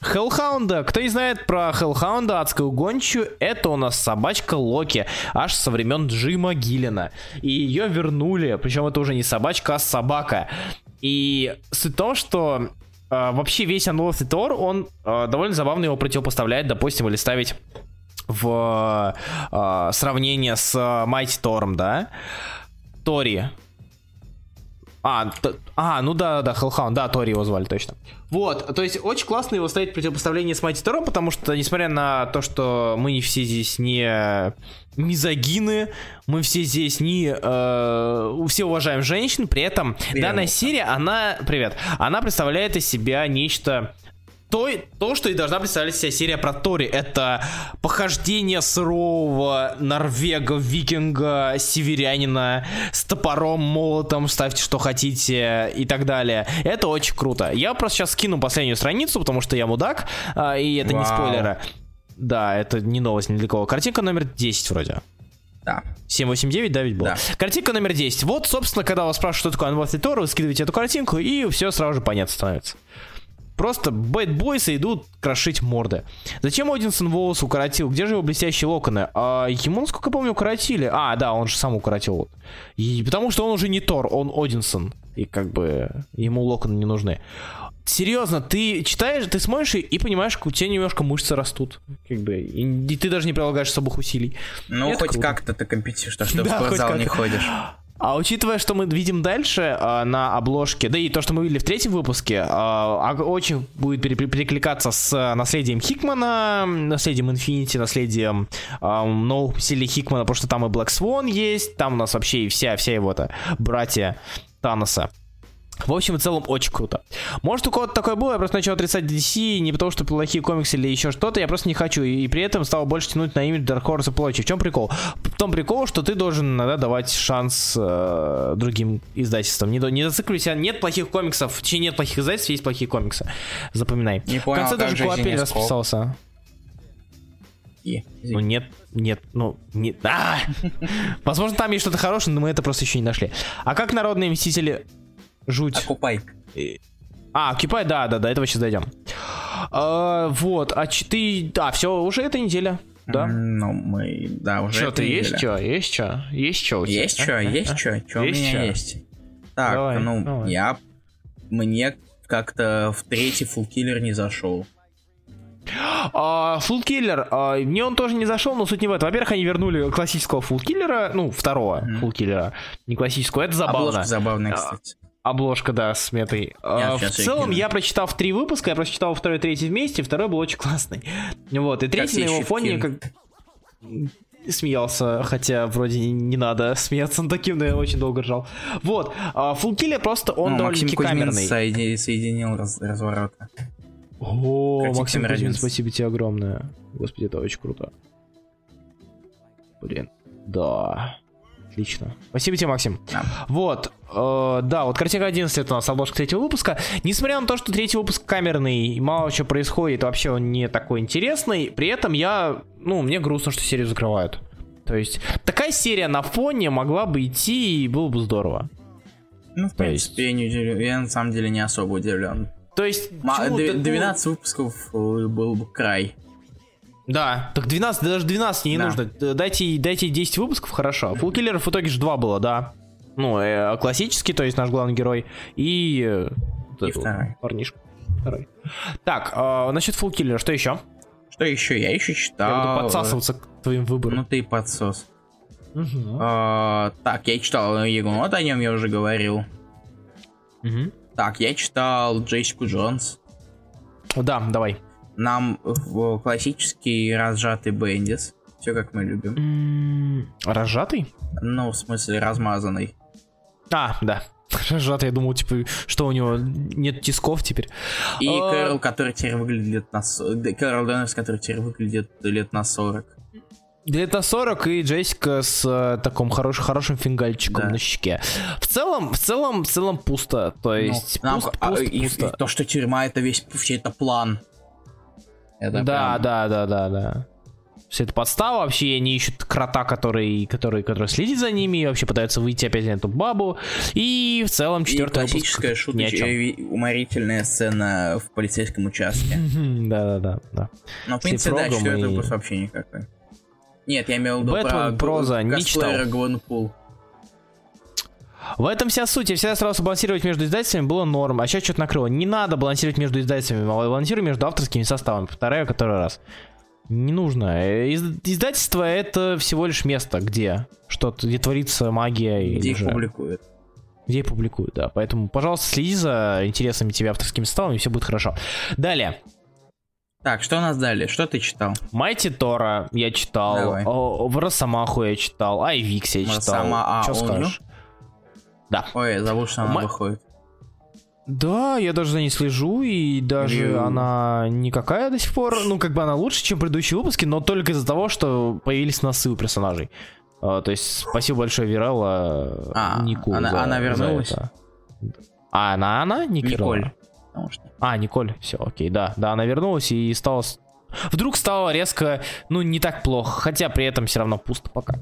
Хеллхаунда. Кто не знает про Хеллхаунда, адскую гончую, это у нас собачка Локи, аж со времен Джима Гиллина. И ее вернули, причем это уже не собачка, а собака. И суть в том, что э, вообще весь Unlawful Thor, он э, довольно забавно его противопоставляет, допустим, или ставить в э, сравнение с Mighty Тором, да? Тори. А, т- а, ну да, да, Hellhound, да, Тори его звали, точно. Вот, то есть очень классно его ставить противопоставление с Mighty Тором, потому что, несмотря на то, что мы все здесь не мизогины, мы все здесь не... Э, все уважаем женщин, при этом Верно. данная серия, она... Привет. Она представляет из себя нечто то, то, что и должна представлять себя серия про Тори. Это похождение сурового норвега, викинга, северянина с топором, молотом, ставьте что хотите и так далее. Это очень круто. Я просто сейчас скину последнюю страницу, потому что я мудак, а, и это Вау. не спойлеры. Да, это не новость ни для кого. Картинка номер 10 вроде. Да. 789, да, ведь было? Да. Картинка номер 10. Вот, собственно, когда вас спрашивают, что такое Unworthy Tor, вы скидываете эту картинку, и все сразу же понятно становится. Просто бэтбойсы идут крошить морды. Зачем Одинсон волос укоротил? Где же его блестящие локоны? А ему, насколько я помню, укоротили. А, да, он же сам укоротил. И, потому что он уже не Тор, он Одинсон. И как бы ему локоны не нужны. Серьезно, ты читаешь, ты смотришь и, и понимаешь, как у тебя немножко мышцы растут. Как бы. И, и ты даже не прилагаешь особых усилий. Ну, хоть как-то ты компенсируешь, что да, в спортзал не ходишь. А учитывая, что мы видим дальше э, на обложке, да и то, что мы видели в третьем выпуске, э, очень будет перекликаться с наследием Хикмана, наследием Инфинити, наследием э, нового силе Хикмана, потому что там и Блэк Свон есть, там у нас вообще и вся, вся его-то братья Таноса. В общем и целом очень круто. Может у кого-то такое было, я просто начал отрицать DC не потому, что плохие комиксы или еще что-то, я просто не хочу. И, при этом стал больше тянуть на имидж Dark Horse и прочее. В чем прикол? В том прикол, что ты должен иногда давать шанс э, другим издательствам. Не, не зацикливайся, нет плохих комиксов, че нет плохих издательств, есть плохие комиксы. Запоминай. Не понял, В конце даже Куапель расписался. И, ну нет, нет, ну нет. А! Возможно, там есть что-то хорошее, но мы это просто еще не нашли. А как народные мстители Жуть. Окупай. А, Окупай, да, да, до этого сейчас дойдем. А, вот, а ты... А, все, уже эта неделя. Да? Ну, мы, да, уже Что, ты есть что? Есть что? Есть что Есть что, есть что? Что у меня есть? Так, давай, ну, давай. я... Мне как-то в третий фулкиллер не зашел. Фулкиллер, uh, uh, мне он тоже не зашел, но суть не в этом. Во-первых, они вернули классического фулкиллера, ну, второго mm. фулкиллера, не классического, это забавно. Обложка забавная, кстати. Обложка, да, с метой. Я в целом, я прочитал три выпуска, я прочитал второй и третий вместе, второй был очень классный. Вот, и третий на его фоне как... смеялся, хотя вроде не, надо смеяться над таким, но я очень долго ржал. Вот, а, Фулкиллер просто он ну, довольно-таки камерный. Соединил, соединил раз, разворота. О, как Максим Кузьмин, спасибо тебе огромное. Господи, это очень круто. Блин, да. Отлично. Спасибо тебе, Максим. Да. Вот, э, да, вот картинка 11 это у нас обложка третьего выпуска. Несмотря на то, что третий выпуск камерный, мало чего происходит, вообще он не такой интересный, при этом я, ну, мне грустно, что серию закрывают. То есть, такая серия на фоне могла бы идти и было бы здорово. Ну, в то принципе, есть... я, не удивлен, я на самом деле не особо удивлен. То есть... М- 12 выпусков э, был бы край. Да, так 12, даже 12 не да. нужно. Дайте, дайте 10 выпусков, хорошо. Фулкиллеров в итоге же 2 было, да. Ну, э, классический, то есть наш главный герой, и... Э, и второй. Парнишка. Второй. Так, э, насчет Фулкиллера, что еще? Что еще? Я еще читал... Я буду подсасываться к твоим выборам. Ну ты подсос. Угу. А, так, я читал Егонот, о нем я уже говорил. Угу. Так, я читал Джессику Джонс. Да, давай. Нам классический разжатый Бендис. Все как мы любим. Разжатый? Ну, в смысле, размазанный. А, да. Разжатый, я думал, типа, что у него нет тисков теперь. И а... Кэрол, который теперь выглядит на... Кэрол Доннерс, который теперь выглядит лет на 40. Лет на 40 и Джессика с э, таким хорош, хорошим фингальчиком да. на щеке. В целом, в целом, в целом пусто. То ну, есть, ну, пуст, нам, пуст, а, пусто. И, и то, что тюрьма это весь, все это план. Это да, прям... да, да, да, да. Все это подстава, вообще они ищут крота, который, который, который следит за ними, и вообще пытаются выйти опять на эту бабу. И в целом четвертая классическая шуточная уморительная сцена в полицейском участке. Да, да, да, да. Но в принципе, да, четвертый выпуск вообще никакой. Нет, я имел в виду про проза, не читал. Гвенпул. В этом вся суть. Я всегда старался балансировать между издательствами, было норм. А сейчас что-то накрыло. Не надо балансировать между издательствами, а балансируй между авторскими составами. Повторяю который раз. Не нужно. Э, из издательство это всего лишь место, где что-то, где творится магия. Где их публикуют. Где публикуют, да. Поэтому, пожалуйста, следи за интересами тебя авторскими составами, и все будет хорошо. Далее. Так, что у нас далее? Что ты читал? Майти Тора я читал. Давай. О, в Росомаху я читал. Айвикс я читал. Росома... А, что скажешь? Да. Ой, забыл, что она Ма... выходит. Да, я даже за ней слежу, и даже Ю. она никакая до сих пор. Ну, как бы она лучше, чем предыдущие выпуски, но только из-за того, что появились носы у персонажей. А, то есть, спасибо большое Вирелла а, Нику. Она, за, она вернулась. За А, она, она? Ник Николь. А, Николь, все, окей, да. Да, она вернулась и стала Вдруг стало резко, ну, не так плохо, хотя при этом все равно пусто пока.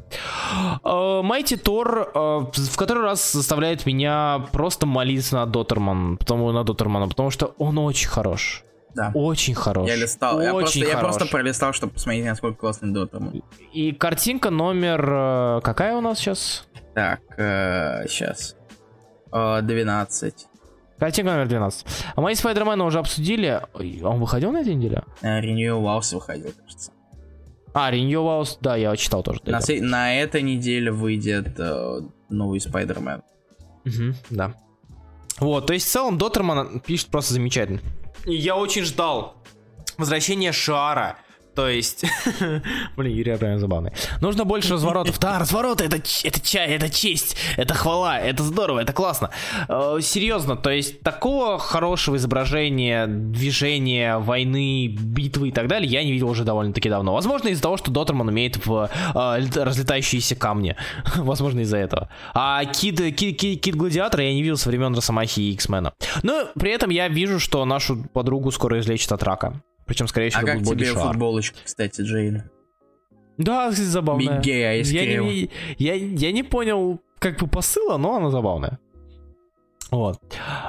Майти Тор в который раз заставляет меня просто молиться на Дотерман, потому, на Дотермана, потому что он очень хорош. Да. Очень хорош. Я листал. Очень я, просто, хорош. я просто пролистал, чтобы посмотреть, насколько классный Дотерман. И картинка номер... Э, какая у нас сейчас? Так, э, сейчас. Э, 12. Картинка номер 12. А мои Спайдермена уже обсудили. Он выходил на этой неделе? Renew House выходил, кажется. А, Renew House, да, я читал тоже. На, с... на этой неделе выйдет э, новый Спайдермен. Угу, да. Вот, то есть в целом Доттерман пишет просто замечательно. Я очень ждал возвращения Шара то есть, блин, Юрий прям забавный. Нужно больше разворотов. Да, развороты это, это чай, это честь, это хвала, это здорово, это классно. Э, серьезно, то есть такого хорошего изображения, движения, войны, битвы и так далее я не видел уже довольно-таки давно. Возможно, из-за того, что Доттерман умеет в э, разлетающиеся камни. Возможно, из-за этого. А Кид, Кид, Кид, Кид Гладиатора я не видел со времен Росомахи и X-мена. Но при этом я вижу, что нашу подругу скоро излечат от рака. Причем, скорее всего, а как тебе шар. футболочка, кстати, Джейн? Да, забавная. Мигея из я не, я, я не понял, как бы посыла, но она забавная. Вот.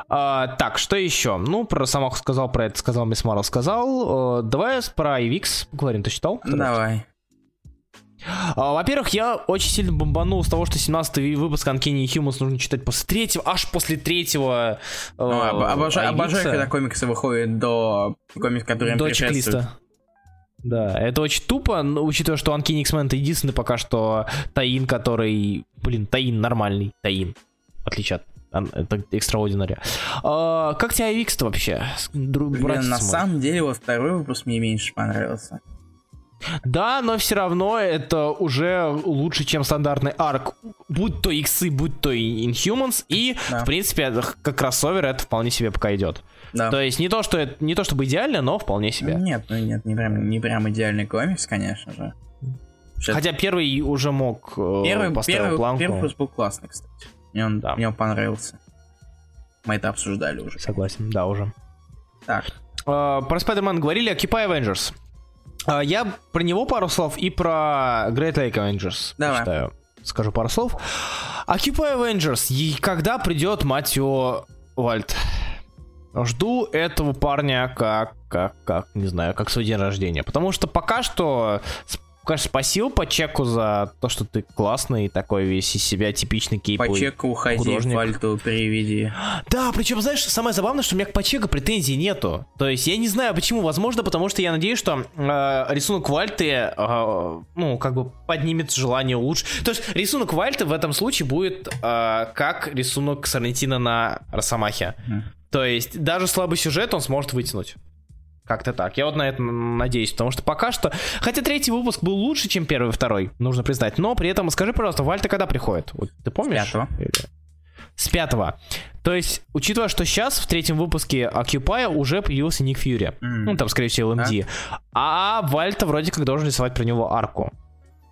А, так, что еще? Ну, про самого сказал, про это сказал Мисс Марл сказал. А, давай про IVX поговорим. Ты читал? Давай. А, во-первых, я очень сильно бомбанул с того, что 17-й выпуск Uncanny Humans нужно читать после третьего, аж после третьего. Ну, э, обожаю, обожаю, когда комиксы выходят до комикс, который им До чек-листа. Да, это очень тупо, но, учитывая, что Uncanny X-Men это единственный пока что Таин, который... Блин, Таин нормальный, Таин. В отличие от это экстраординария. А, как тебе Авикс-то вообще? Блин, на самом деле, вот второй выпуск мне меньше понравился. Да, но все равно это уже лучше, чем стандартный арк. Будь то иксы, будь то Inhumans. И, да. в принципе, как кроссовер это вполне себе пока идет. Да. То есть не то, что не то чтобы идеально, но вполне себе. Нет, ну нет, не прям, не прям идеальный комикс, конечно же. Сейчас... Хотя первый уже мог э, первый, первый, планку. Первый выпуск был классный, кстати. Мне он, да. мне он понравился. Мы это обсуждали уже. Согласен, да, уже. Так. Uh, про Spider-Man говорили, Occupy Avengers. Uh, я про него пару слов и про Great Lake Avengers Давай. Читаю. Скажу пару слов. Occupy Avengers. И когда придет Матио Вальт? Жду этого парня как, как, как, не знаю, как свой день рождения. Потому что пока что конечно, спасибо по чеку за то, что ты классный такой весь из себя типичный кейповый По чеку уходи, художник. фальту переведи. Да, причем, знаешь, самое забавное, что у меня к Пачеку претензий нету. То есть я не знаю почему, возможно, потому что я надеюсь, что э, рисунок Вальты, э, ну, как бы поднимет желание улучшить. То есть рисунок Вальты в этом случае будет э, как рисунок Сарнитина на Росомахе. Mm. То есть даже слабый сюжет он сможет вытянуть. Как-то так. Я вот на это надеюсь, потому что пока что... Хотя третий выпуск был лучше, чем первый и второй, нужно признать. Но при этом, скажи, пожалуйста, Вальта когда приходит? Вот, ты помнишь? С пятого. С пятого. То есть, учитывая, что сейчас в третьем выпуске Occupy уже появился Ник Фьюри. Mm. Ну, там, скорее всего, LMD. Да? А Вальта вроде как должен рисовать про него арку.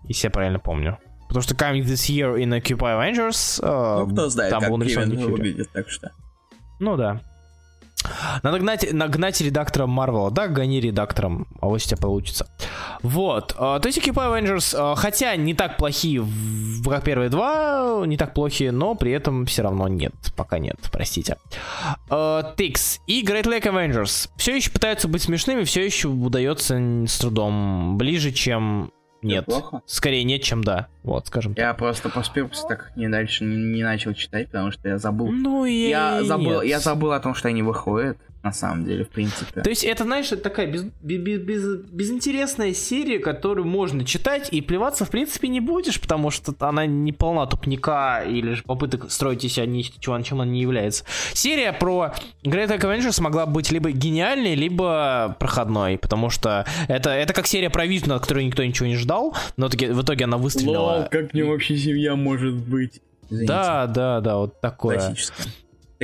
Если я правильно помню. Потому что Coming This Year in Occupy Avengers... Э, ну, кто знает, там как был выглядит, так что... Ну да. Надо гнать, нагнать редактора Марвела. Да, гони редактором, а вот у тебя получится. Вот. А, то есть Occupy Avengers, а, хотя не так плохие, как первые два, не так плохие, но при этом все равно нет. Пока нет, простите. Тикс и Great Lake Avengers все еще пытаются быть смешными, все еще удается с трудом. Ближе, чем нет. Плохо? Скорее нет, чем да. Вот, скажем Я так. просто по спирпсу так не дальше не, не начал читать, потому что я забыл. Ну, я, я забыл, нет. я забыл о том, что они выходят на самом деле, в принципе. То есть это, знаешь, это такая без, без, без, безинтересная серия, которую можно читать и плеваться, в принципе, не будешь, потому что она не полна тупника или же попыток строить из себя ничего, чем она не является. Серия про Great Avengers могла быть либо гениальной, либо проходной, потому что это, это как серия про Витна, от которой никто ничего не ждал, но в итоге она выстрелила. Лол, как мне вообще семья может быть? Извините. Да, да, да, вот такое. Классическое.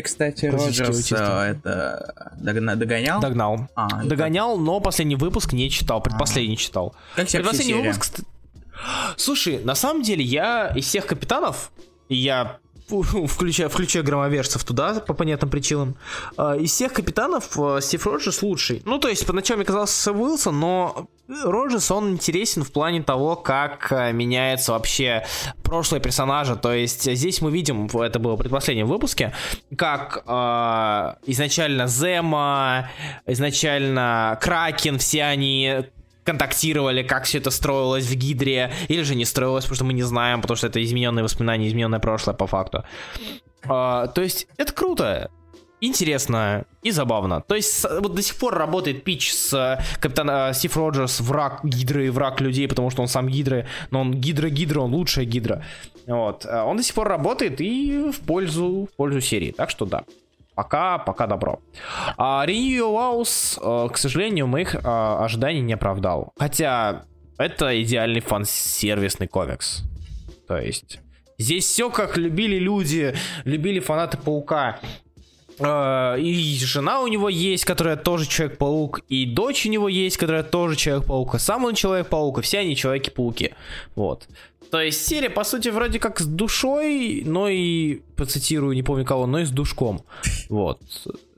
Ты, кстати, Роджерс это догонял? Догнал. А, Догонял, как... но последний выпуск не читал, предпоследний а. читал. Как тебе Предпоследний выпуск... Слушай, на самом деле я из всех капитанов, я включая, включая громоверцев туда по понятным причинам. А, из всех капитанов а, Стив Роджерс лучший. Ну, то есть, поначалу мне казался Уилсон, но Роджерс, он интересен в плане того, как а, меняется вообще прошлое персонажа. То есть, здесь мы видим, это было в предпоследнем выпуске, как э, изначально Зема, изначально Кракен, все они контактировали, как все это строилось в Гидре, или же не строилось, потому что мы не знаем, потому что это измененные воспоминания, измененное прошлое по факту. А, то есть это круто, интересно и забавно. То есть вот до сих пор работает пич с э, капитан Стив Роджерс, враг Гидры и враг людей, потому что он сам Гидры, но он Гидра-Гидра, он лучшая Гидра. Вот. А он до сих пор работает и в пользу, в пользу серии, так что да. Пока, пока добро. А Renew House, э, к сожалению, моих а, ожиданий не оправдал. Хотя это идеальный фан-сервисный комикс. То есть здесь все как любили люди, любили фанаты Паука. Uh, и жена у него есть, которая тоже Человек-паук, и дочь у него есть, которая тоже Человек-паук, сам он Человек-паук, и все они Человеки-пауки. Вот. То есть серия, по сути, вроде как с душой, но и, процитирую, не помню кого, но и с душком. Вот.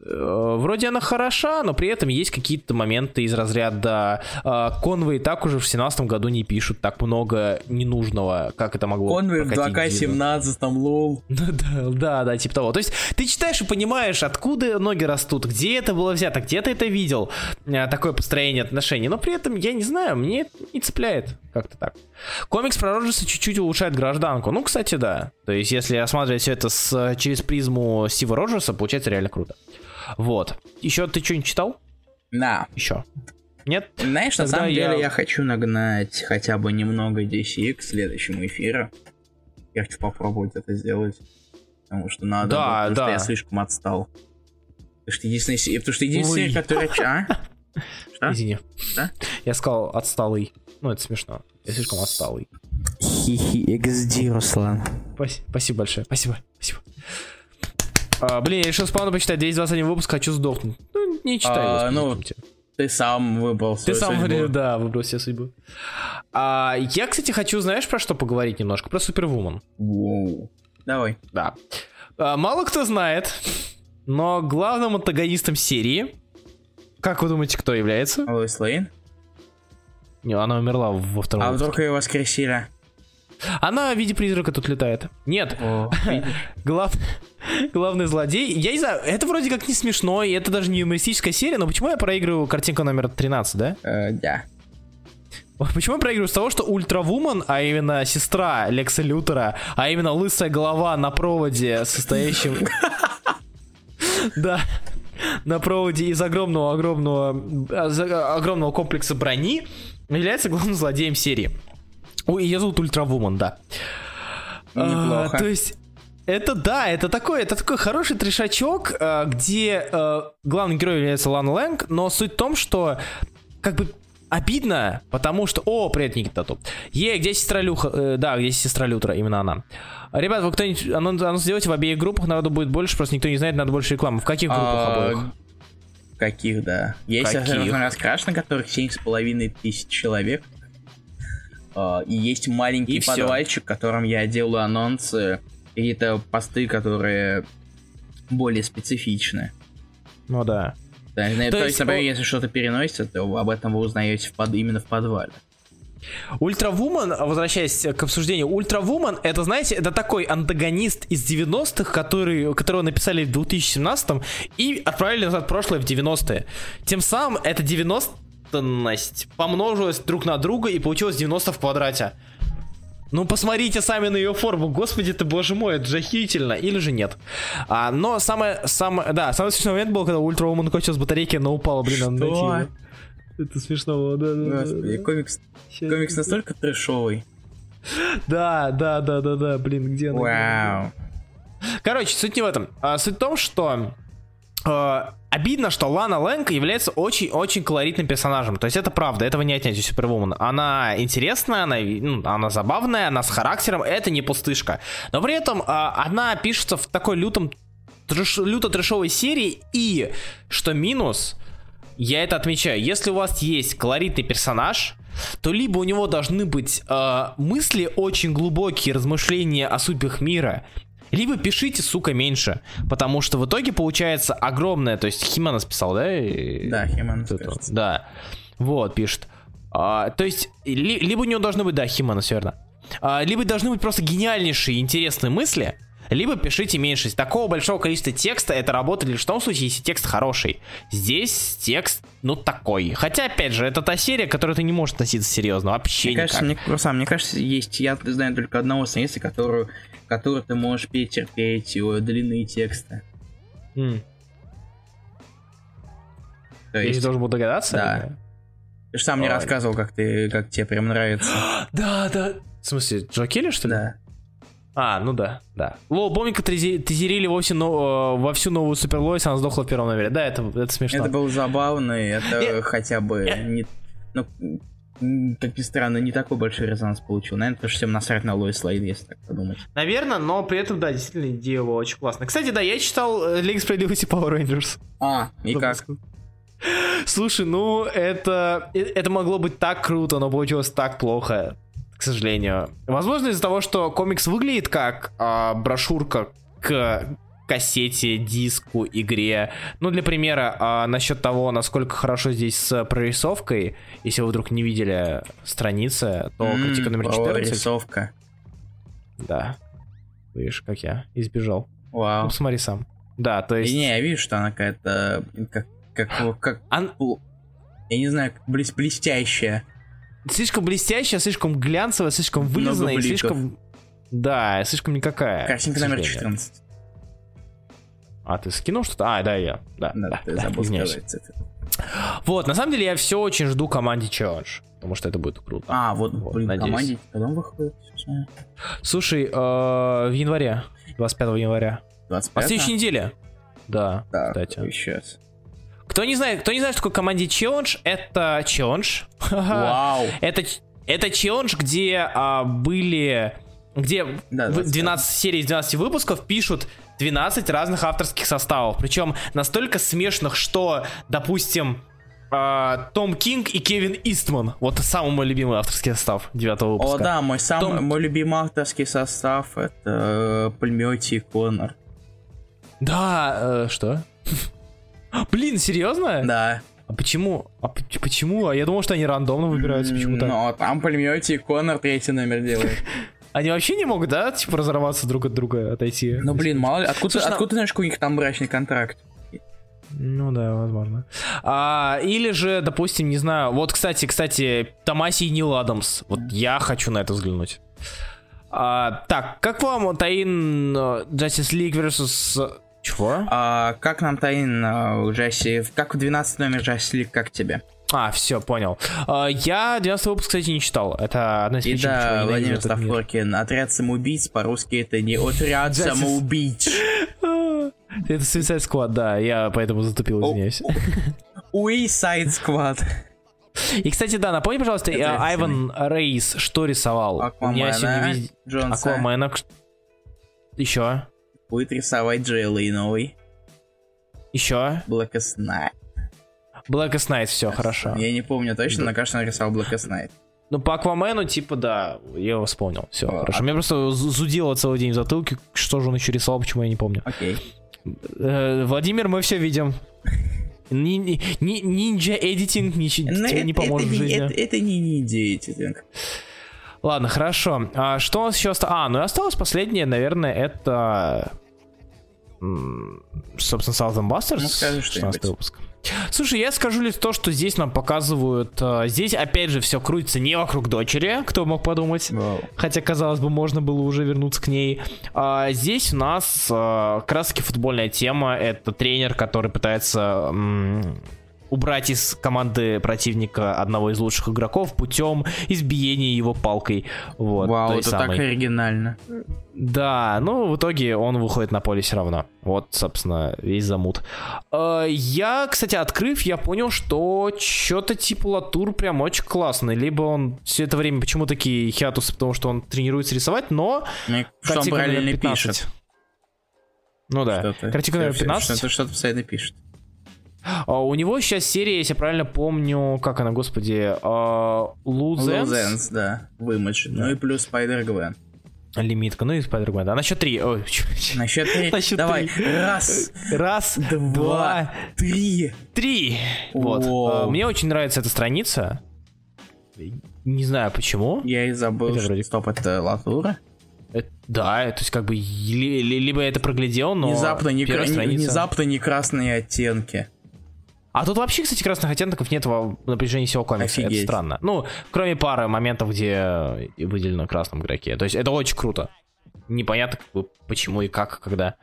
Э, вроде она хороша, но при этом есть какие-то моменты из разряда э, Конвы и так уже в семнадцатом году не пишут так много ненужного, как это могло Конвы в 2К17, там лол. Да, да, да, да, типа того. То есть ты читаешь и понимаешь, откуда ноги растут, где это было взято, где ты это видел, э, такое построение отношений, но при этом, я не знаю, мне это не цепляет как-то так. Комикс про Роджерса чуть-чуть улучшает гражданку. Ну, кстати, да. То есть, если осматривать все это с, через призму Стива Роджерса, получается реально круто. Вот. Еще ты что-нибудь читал? Да. Еще. Нет? Знаешь, Тогда на самом я... деле я хочу нагнать хотя бы немного DC к следующему эфиру. Я хочу попробовать это сделать. Потому что надо, да, потому да. что я слишком отстал. Потому что единственная, потому что единственная, которая... А? Что? Извини. Да? Я сказал отсталый. Ну, это смешно. Я слишком отсталый. Хи-хи, XD, Руслан. Спасибо большое. Спасибо. Спасибо. А, блин, я решил спавну почитать 221 выпуск, хочу сдохнуть. Ну, не читай А, ну, Ты сам выбрал Ты свою сам судьбу. да, выбрал себе судьбу. А, я, кстати, хочу, знаешь, про что поговорить немножко? Про Супервумен. Воу. Давай. Да. А, мало кто знает, но главным антагонистом серии, как вы думаете, кто является? Лоис Лейн. Не, она умерла во втором А выпуске. вдруг ее воскресили? Она в виде призрака тут летает. Нет, глав... главный злодей. Я не знаю, это вроде как не смешно, и это даже не юмористическая серия, но почему я проигрываю картинку номер 13, да? Э, Да. Почему я проигрываю с того, что Ультравумен, а именно сестра Лекса Лютера, а именно лысая голова на проводе, состоящем... Да. На проводе из огромного-огромного огромного комплекса брони является главным злодеем серии. Ой, ее зовут Ультравумен, да. Неплохо. А, то есть это да, это такой, это такой хороший трешачок, а, где а, главный герой является Лан Лэнг, но суть в том, что как бы обидно, потому что... О, привет, Никита тут. Е, где сестра Люха? Э, да, где сестра Лютера, именно она. Ребят, вы кто-нибудь анонс, анонс сделайте в обеих группах, народу будет больше, просто никто не знает, надо больше рекламы. В каких группах А, обоих? Каких, да. Есть на которых 7,5 тысяч человек. Э, и есть маленький и подвальчик, в котором я делаю анонсы, какие-то посты, которые более специфичны. Ну да. Да, то, то есть, например, по... если что-то переносится, то об этом вы узнаете в под... именно в подвале. Ультравумен, возвращаясь к обсуждению, Ультравумен, это, знаете, это такой антагонист из 90-х, который, которого написали в 2017-м и отправили назад в прошлое в 90-е. Тем самым это 90 рассчитанность помножилась друг на друга и получилось 90 в квадрате. Ну, посмотрите сами на ее форму. Господи ты, боже мой, это же охерительно. Или же нет. А, но самое, самое, да, самый смешной момент был, когда Ультра Woman кончилась батарейки, но упала, блин, она нативно. Это смешно было, да, да, Господи, да, комикс, Сейчас комикс настолько трешовый. Да, да, да, да, да, блин, где она? Вау. Короче, суть не в этом. А, суть в том, что а, обидно, что Лана Лэнг является очень-очень колоритным персонажем. То есть это правда, этого не отнять у Супервумен. Она интересная, она, ну, она забавная, она с характером, это не пустышка. Но при этом э, она пишется в такой лютом, трэш, люто-трэшовой серии, и, что минус, я это отмечаю, если у вас есть колоритный персонаж, то либо у него должны быть э, мысли очень глубокие, размышления о судьбах мира, либо пишите, сука, меньше. Потому что в итоге получается огромное. То есть Химанас писал, да? Да, кажется. Да. Вот, пишет. А, то есть, ли- либо у него должны быть, да, Химанас, верно. А, либо должны быть просто гениальнейшие, интересные мысли, либо пишите меньше. Такого большого количества текста это работает лишь в том случае, если текст хороший. Здесь текст, ну, такой. Хотя, опять же, это та серия, к которой ты не можешь относиться серьезно. Вообще Мне никак. кажется, мне, Руслан, мне кажется, есть, я знаю только одного сценариста, которую, который ты можешь перетерпеть его длинные тексты. М. То Я не есть, должен был догадаться? Да. ты же сам мне рассказывал, как ты, как тебе прям нравится. Да, да. В смысле, Джо Келли, что ли? Да. А, ну да, да. Как тизе- тизерили вовсе но, э, во всю новую Супер Лоис, она сдохла в первом номере. Да, это, это смешно. Это было забавно, и это хотя бы не... Ну, как ни странно, не такой большой резонанс получил. Наверное, потому что всем насрать на Лоис Лейн, если так подумать. Наверное, но при этом, да, действительно, идея была очень классная. Кстати, да, я читал э, Лига Справедливости Power Rangers. А, и как? Слушай, ну, это, э, это могло быть так круто, но получилось так плохо, к сожалению. Возможно, из-за того, что комикс выглядит как а, брошюрка к кассете, диску, игре. Ну, для примера, а, насчет того, насколько хорошо здесь с прорисовкой, если вы вдруг не видели страницы, то М, критика номер про 14. рисовка. Да. Видишь, как я избежал. Ну, Вау. посмотри сам. Да, то И есть... не, я вижу, что она какая-то... Как, как, как, ан- я не знаю, как блес- блестящая. слишком блестящая, слишком глянцевая, слишком вылизанная, и слишком... Да, слишком никакая. Картинка номер сожалению. 14. А, ты скинул что-то? А, да, я. Да, Да, да, ты да, забыл извиняюсь. сказать цифру. Вот, на самом деле я все очень жду команде Challenge, потому что это будет круто. А, вот, Вот, блин, надеюсь. команде он выходит? Слушай, э, в январе, 25 января. 25 А в следующей неделе. Да, Так, кстати. сейчас. Кто не знает, кто не знает, что такое команде Challenge, это Challenge. Вау. Это, Это челлендж, где а, были... Где Да, в- 25. 12 серий из 12 выпусков пишут 12 разных авторских составов. Причем настолько смешных, что, допустим, а, Том Кинг и Кевин Истман. Вот самый мой любимый авторский состав девятого выпуска. О, да, мой самый, Том- мой любимый авторский состав это э, Пульмети и Коннор. Да, э, что? Блин, серьезно? Да. А почему? А почему? А я думал, что они рандомно выбираются почему-то. Ну, а там Пульмети и Коннор третий номер делают. Они вообще не могут, да, типа разорваться друг от друга, отойти? Ну, блин, мало ли, откуда, Слушай, откуда ты знаешь, какой у них там брачный контракт? Ну да, возможно. А, или же, допустим, не знаю, вот, кстати, кстати, Томаси и Нил Адамс. Вот я хочу на это взглянуть. А, так, как вам Таин э, Justice League versus... Чего? А, как нам Таин э, Джесси, как в 12 номер Джесси как тебе? А, все, понял. А, я 12 выпуск, кстати, не читал. Это одна из И причин, я да, Владимир. Ставкоркин, отряд самоубийц, по-русски это не отряд самоубийц. Это Suicide Squad, да, я поэтому затупил, извиняюсь. Уи Сайд Сквад. И, кстати, да, напомни, пожалуйста, Это Айван Рейс что рисовал? У меня сегодня Аквамена, Джонса. Аквамена. Еще? Будет рисовать Джейла и новый. Еще? Blackest Night. Blackest Night, все, хорошо. Я не помню точно, но кажется, он рисовал Blackest Night. Ну, по Аквамену, типа, да, я его вспомнил. Все, А, хорошо. а- Меня просто зу- зудело целый день в затылке. Что же он еще рисовал, почему я не помню. Окей. Э, Владимир, мы все видим. Ни- ни- ни- Нинджа эдитинг ничего тебе это, не поможет в это, не- жизни. это- это не ниндзя эдитинг. Ладно, хорошо. А что у нас еще осталось? А, ну и осталось последнее, наверное, это... Собственно, Southern Busters. Ну, скажи 16 что-нибудь. выпуск. Слушай, я скажу лишь то, что здесь нам показывают... а, Здесь, опять же, все крутится не вокруг дочери, кто мог подумать. Вау. Хотя, казалось бы, можно было уже вернуться к ней. А, здесь у нас раз таки футбольная тема. Это тренер, который пытается м, убрать из команды противника одного из лучших игроков путем избиения его палкой. Вот, Вау, это самой. так оригинально. Да, ну в итоге он выходит на поле все равно. Вот, собственно, весь замут. Э, Я, кстати, открыв, я понял, что что-то типа Латур прям очень классный. Либо он все это время почему такие хиатусы, потому что он тренируется рисовать, но Ну, Что он 15. пишет. Ну да, картинка номер Что-то- 15. Что-то что-то постоянно пишет. А, У него сейчас серия, если я правильно помню, как она, господи, а, Lose Ends? Лузенс, да, вымочь. Ну и плюс Спайдер Гвен. Лимитка, ну и Spider-Man, да, на счет три. Ой, На счет три. На счет Давай. три. Раз, Раз, два, два, три. Три. Вот. Воу. А, Мне очень нравится эта страница. Не знаю почему. Я и забыл, Это что вроде- стоп, это Латура. Э, Да, то есть как бы ли- ли- либо это проглядел, но Внезапно не, кра- страница- внезапно не красные оттенки. А тут вообще, кстати, красных оттенков нет во напряжении всего комикса. Это Офигеть. странно. Ну, кроме пары моментов, где выделено красным игроке. То есть это очень круто. Непонятно, почему и как, когда.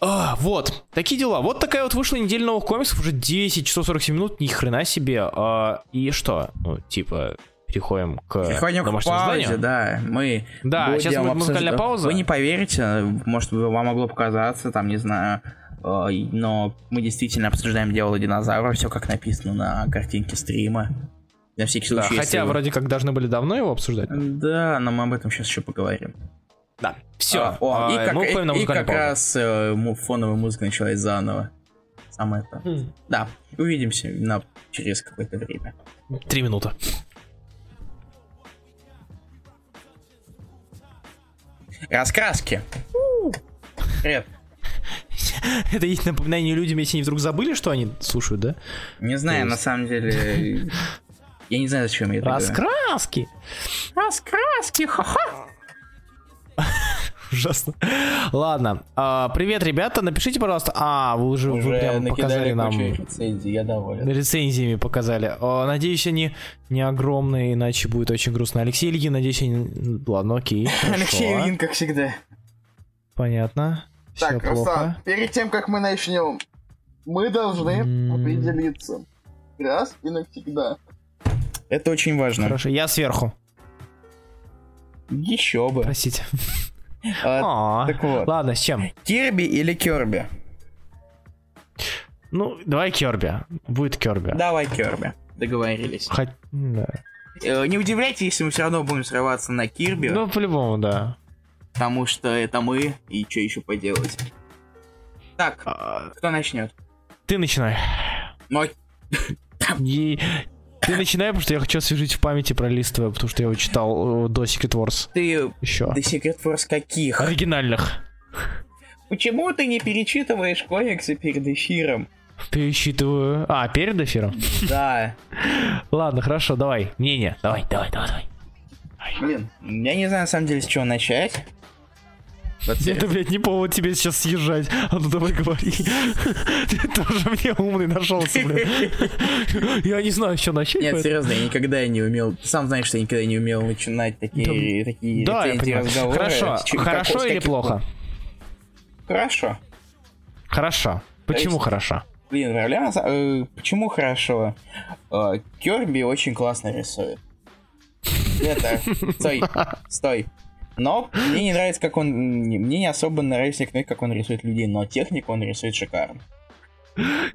А, вот, такие дела. Вот такая вот вышла неделя новых комиксов, уже 10 часов 47 минут, ни хрена себе. А, и что? Ну, типа, переходим к Переходим к домашнему паузе, заданию. да. Мы Да, сейчас будет музыкальная обсуждать- пауза. Вы не поверите, может, вам могло показаться, там, не знаю, но мы действительно обсуждаем дело динозавра, все как написано на картинке стрима. На всякий Да, случай, если хотя вы- вроде как должны были давно его обсуждать. Да, но мы об этом сейчас еще поговорим. Да, все. А, о, и как, мы уходим на и- и как паузу. раз э, фоновая музыка началась заново. Самое то. Хм. Да, увидимся на, через какое-то время. Три минуты. Раскраски. Привет. Это есть напоминание людям, если они вдруг забыли, что они слушают, да? Не знаю, на самом деле... Я не знаю, зачем я это. Раскраски. Раскраски, ха-ха. Ужасно. Ладно. А, привет, ребята. Напишите, пожалуйста. А, вы уже, вы прям показали нам рецензий, я доволен. рецензиями показали. О, надеюсь, они не огромные, иначе будет очень грустно. Алексей Ильин, надеюсь, они... Ладно, окей. Алексей. Ильин, как всегда. Понятно. Все Так, плохо. Руслан, перед тем, как мы начнем, мы должны М. определиться раз и навсегда. Это очень важно. Хорошо, я сверху. Еще бы. Простите. А, А, так вот. Ладно, с чем? Кирби или Керби? Ну, давай Керби. Будет Керби. Давай Керби. Договорились. Хоть... да. Э, Не удивляйтесь, если мы все равно будем срываться на Кирби, Ну, по-любому, да. Потому что это мы, и что еще поделать. Так, А, кто начнет? Ты начинай. Ну, И ты начинай, потому что я хочу освежить в памяти про листвы, потому что я его читал э, до Secret Wars ты еще. The Secret Force каких? Оригинальных. Почему ты не перечитываешь комиксы перед эфиром? Пересчитываю. А, перед эфиром? Да. Ладно, хорошо, давай. Мнение. Давай, давай, давай, давай. Блин, я не знаю на самом деле с чего начать. Это, блядь, не повод тебе сейчас съезжать. А ну давай говори. Ты тоже мне умный нашелся, блядь. Я не знаю, что начать. Нет, серьезно, я никогда не умел. Сам знаешь, что я никогда не умел начинать такие, такие Да, я понимаю. Хорошо, хорошо или плохо? Хорошо. Хорошо. Почему есть- хорошо? Блин, э, почему хорошо? Э, Кёрби очень классно рисует. Это... Стой, стой. Но мне не нравится, как он... Мне не особо нравится, как он рисует людей, но технику он рисует шикарно.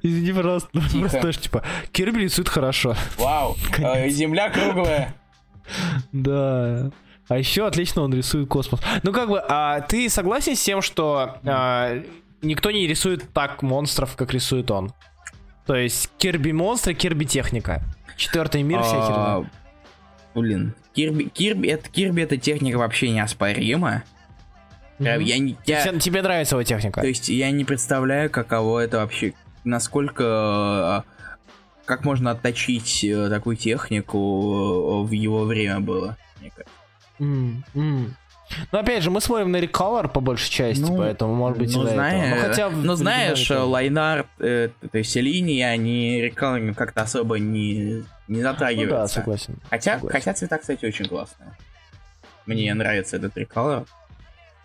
Извини, пожалуйста. Тихо. Просто знаешь, типа, Кирби рисует хорошо. Вау, э, земля круглая. Да. А еще отлично он рисует космос. Ну как бы, а ты согласен с тем, что а, никто не рисует так монстров, как рисует он? То есть Кирби монстры, Кирби техника. Четвертый мир, вся А, херня. Блин, Кирби, Кирби, это, Кирби эта техника вообще неоспорима. Мгм. Я, не- я- Тебе- нравится его техника? то есть я не представляю, каково это вообще, насколько, э, как можно отточить э, такую технику э, в его время было. мне кажется. М, м. Ну, опять же, мы смотрим на Recolor по большей части, Ну, поэтому, может быть, ну, из-за этого. знаю- Ну, хотя ну, знаешь, тоже. Лайнард, э, то есть линии, они рекламами как-то особо не, не Ну да, согласен. Хотя, согласен. хотя цвета, кстати, очень классные. Мне нравится этот триколор.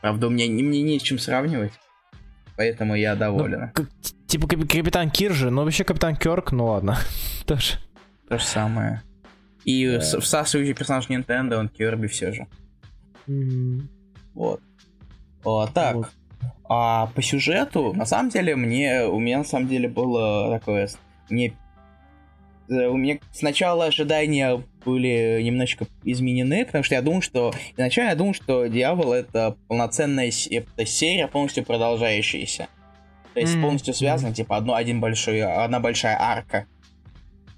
Правда, у меня не, мне не с чем сравнивать. Поэтому я доволен. Ну, типа кап- Капитан Киржи, но вообще Капитан Кёрк, ну ладно. Тоже. То же самое. И Да. всасывающий персонаж Nintendo, он Кирби все же. Вот. Так. Вот. А по сюжету, на самом деле, мне, у меня на самом деле было такое, мне, у меня сначала ожидания были немножечко изменены, потому что я думал, что, изначально я думал, что Дьявол это полноценная это серия, полностью продолжающаяся. То есть Мгм. полностью связана, типа, одно, один большой, одна большая арка.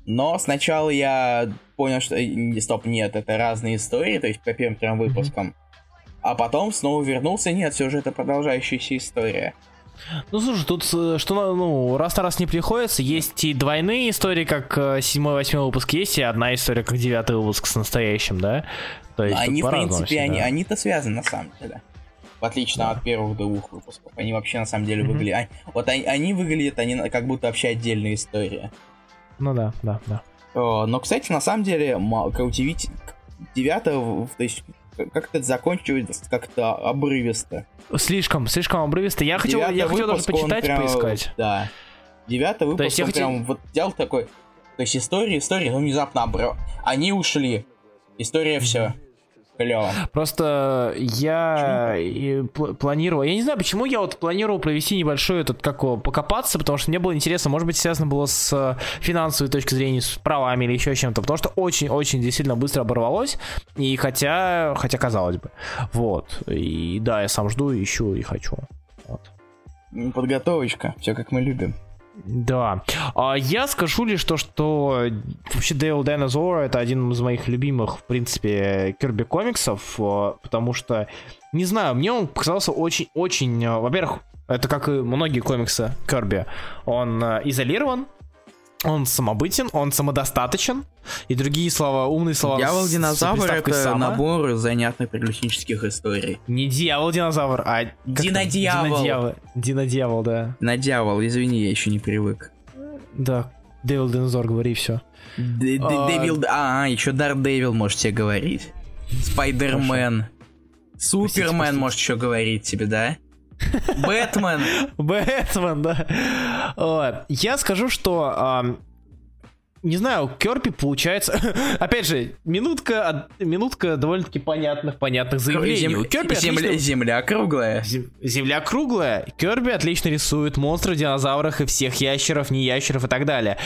Но сначала я понял, что, э, стоп, нет, это разные истории, то есть по первым трем выпускам. А потом снова вернулся, нет, все же это продолжающаяся история. Ну слушай, тут э, что ну раз на раз не приходится, есть и двойные истории, как э, седьмой, восьмой выпуск, есть и одна история, как девятый выпуск с настоящим, да? То есть они, в принципе, всегда. они, они-то связаны на самом деле. В отличие от первых двух выпусков. Они вообще на самом деле Мгм. выглядят. Вот они, они выглядят, они как будто вообще отдельная история. Ну да, да, да. О, Но, кстати, на самом деле, удивить, девятое, в- то есть как-то это заканчивается как-то обрывисто. Слишком, слишком обрывисто. Я хотел, я хотел даже почитать, прям, поискать. Да. Девятый выпуск, есть я хотел- прям вот взял такой... То есть история, история, ну внезапно обрыв. Они ушли. История все. Клево. Просто я пл- планировал, я не знаю, почему я вот планировал провести небольшой этот, как его, покопаться, потому что мне было интересно, может быть, связано было с э, финансовой точки зрения, с правами или еще чем-то, потому что очень-очень действительно быстро оборвалось, и хотя, хотя казалось бы, вот, и да, я сам жду, ищу и хочу, вот. Подготовочка. Все как мы любим. Да. А я скажу лишь то, что вообще Dale Dinosaur это один из моих любимых, в принципе, Kirby комиксов, э, потому что, не знаю, мне он показался очень-очень, э, во-первых, это как и многие комиксы Kirby, он э, изолирован, он самобытен, он самодостаточен, и другие слова, умные слова. Дьявол динозавр это «само». набор занятных приключенческих историй. Не дьявол динозавр, а... Динодьявол. Динодьявол, Динодьявол, да. На дьявол, извини, я еще не привык. Да, Devil Dinosaur, говори все. А. Дэвил, а, еще Дар Дэвил можете говорить. Спайдермен. Супермен может еще говорить тебе, да? Бэтмен. Бэтмен, да. Вот. Я скажу, что... ам, не знаю, Керпи получается... Опять же, минутка, минутка довольно-таки понятных, понятных заявлений. Зем- Кёрби земля, отлично- земля круглая. Зем- Земля круглая. Керби отлично рисует монстров, динозавров и всех ящеров, не ящеров и так далее.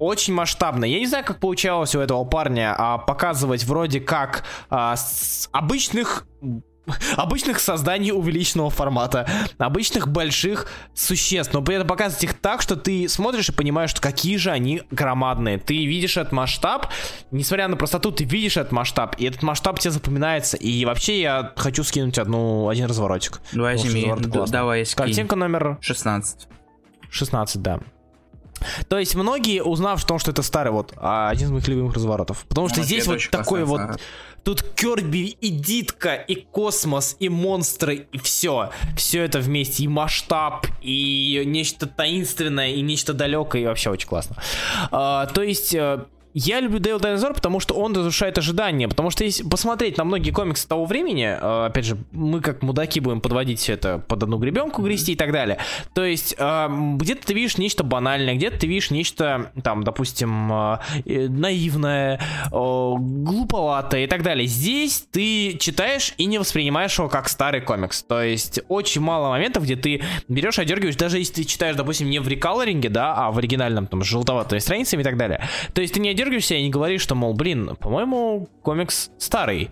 очень масштабно. Я не знаю, как получалось у этого парня а, показывать вроде как а, с обычных обычных созданий увеличенного формата, обычных больших существ, но при этом показывать их так, что ты смотришь и понимаешь, что какие же они громадные. Ты видишь этот масштаб, несмотря на простоту, ты видишь этот масштаб, и этот масштаб тебе запоминается. И вообще я хочу скинуть одну, один разворотик. Возьми, давай скинь. Картинка номер... 16. 16, да. То есть многие, узнав о том, что это старый, вот, а, один из моих любимых разворотов. Потому что ну, здесь вот такой вот... Тут Керби и Дитка, и космос, и монстры, и все. Все это вместе. И масштаб, и нечто таинственное, и нечто далекое, и вообще очень классно. А, то есть э, я люблю Дейл Дайнозор, потому что он разрушает ожидания. Потому что если посмотреть на многие комиксы того времени, э, опять же, мы как мудаки будем подводить все это под одну гребенку, грести и так далее. То есть э, где-то ты видишь нечто банальное, где-то ты видишь нечто, там, допустим, э, наивное, глуповатое и так далее. Здесь ты читаешь и не воспринимаешь его как старый комикс. То есть очень мало моментов, где ты берешь, одергиваешь, даже если ты читаешь, допустим, не в рекалоринге, да, а в оригинальном, там, с желтоватой страницами и так далее. То есть ты не дергаешься и не говоришь, что, мол, блин, по-моему, комикс старый.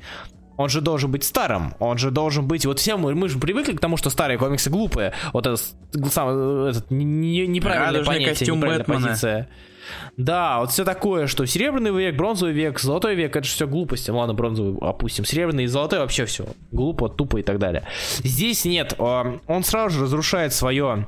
Он же должен быть старым, он же должен быть... Вот все мы, мы же привыкли к тому, что старые комиксы глупые. Вот это сам, этот не, неправильное Радужный понятие, неправильная Бэтмена. позиция. Да, вот все такое, что серебряный век, бронзовый век, золотой век, это же все глупости. Ладно, бронзовый опустим. Серебряный и золотой вообще все глупо, тупо и так далее. Здесь нет, он сразу же разрушает свое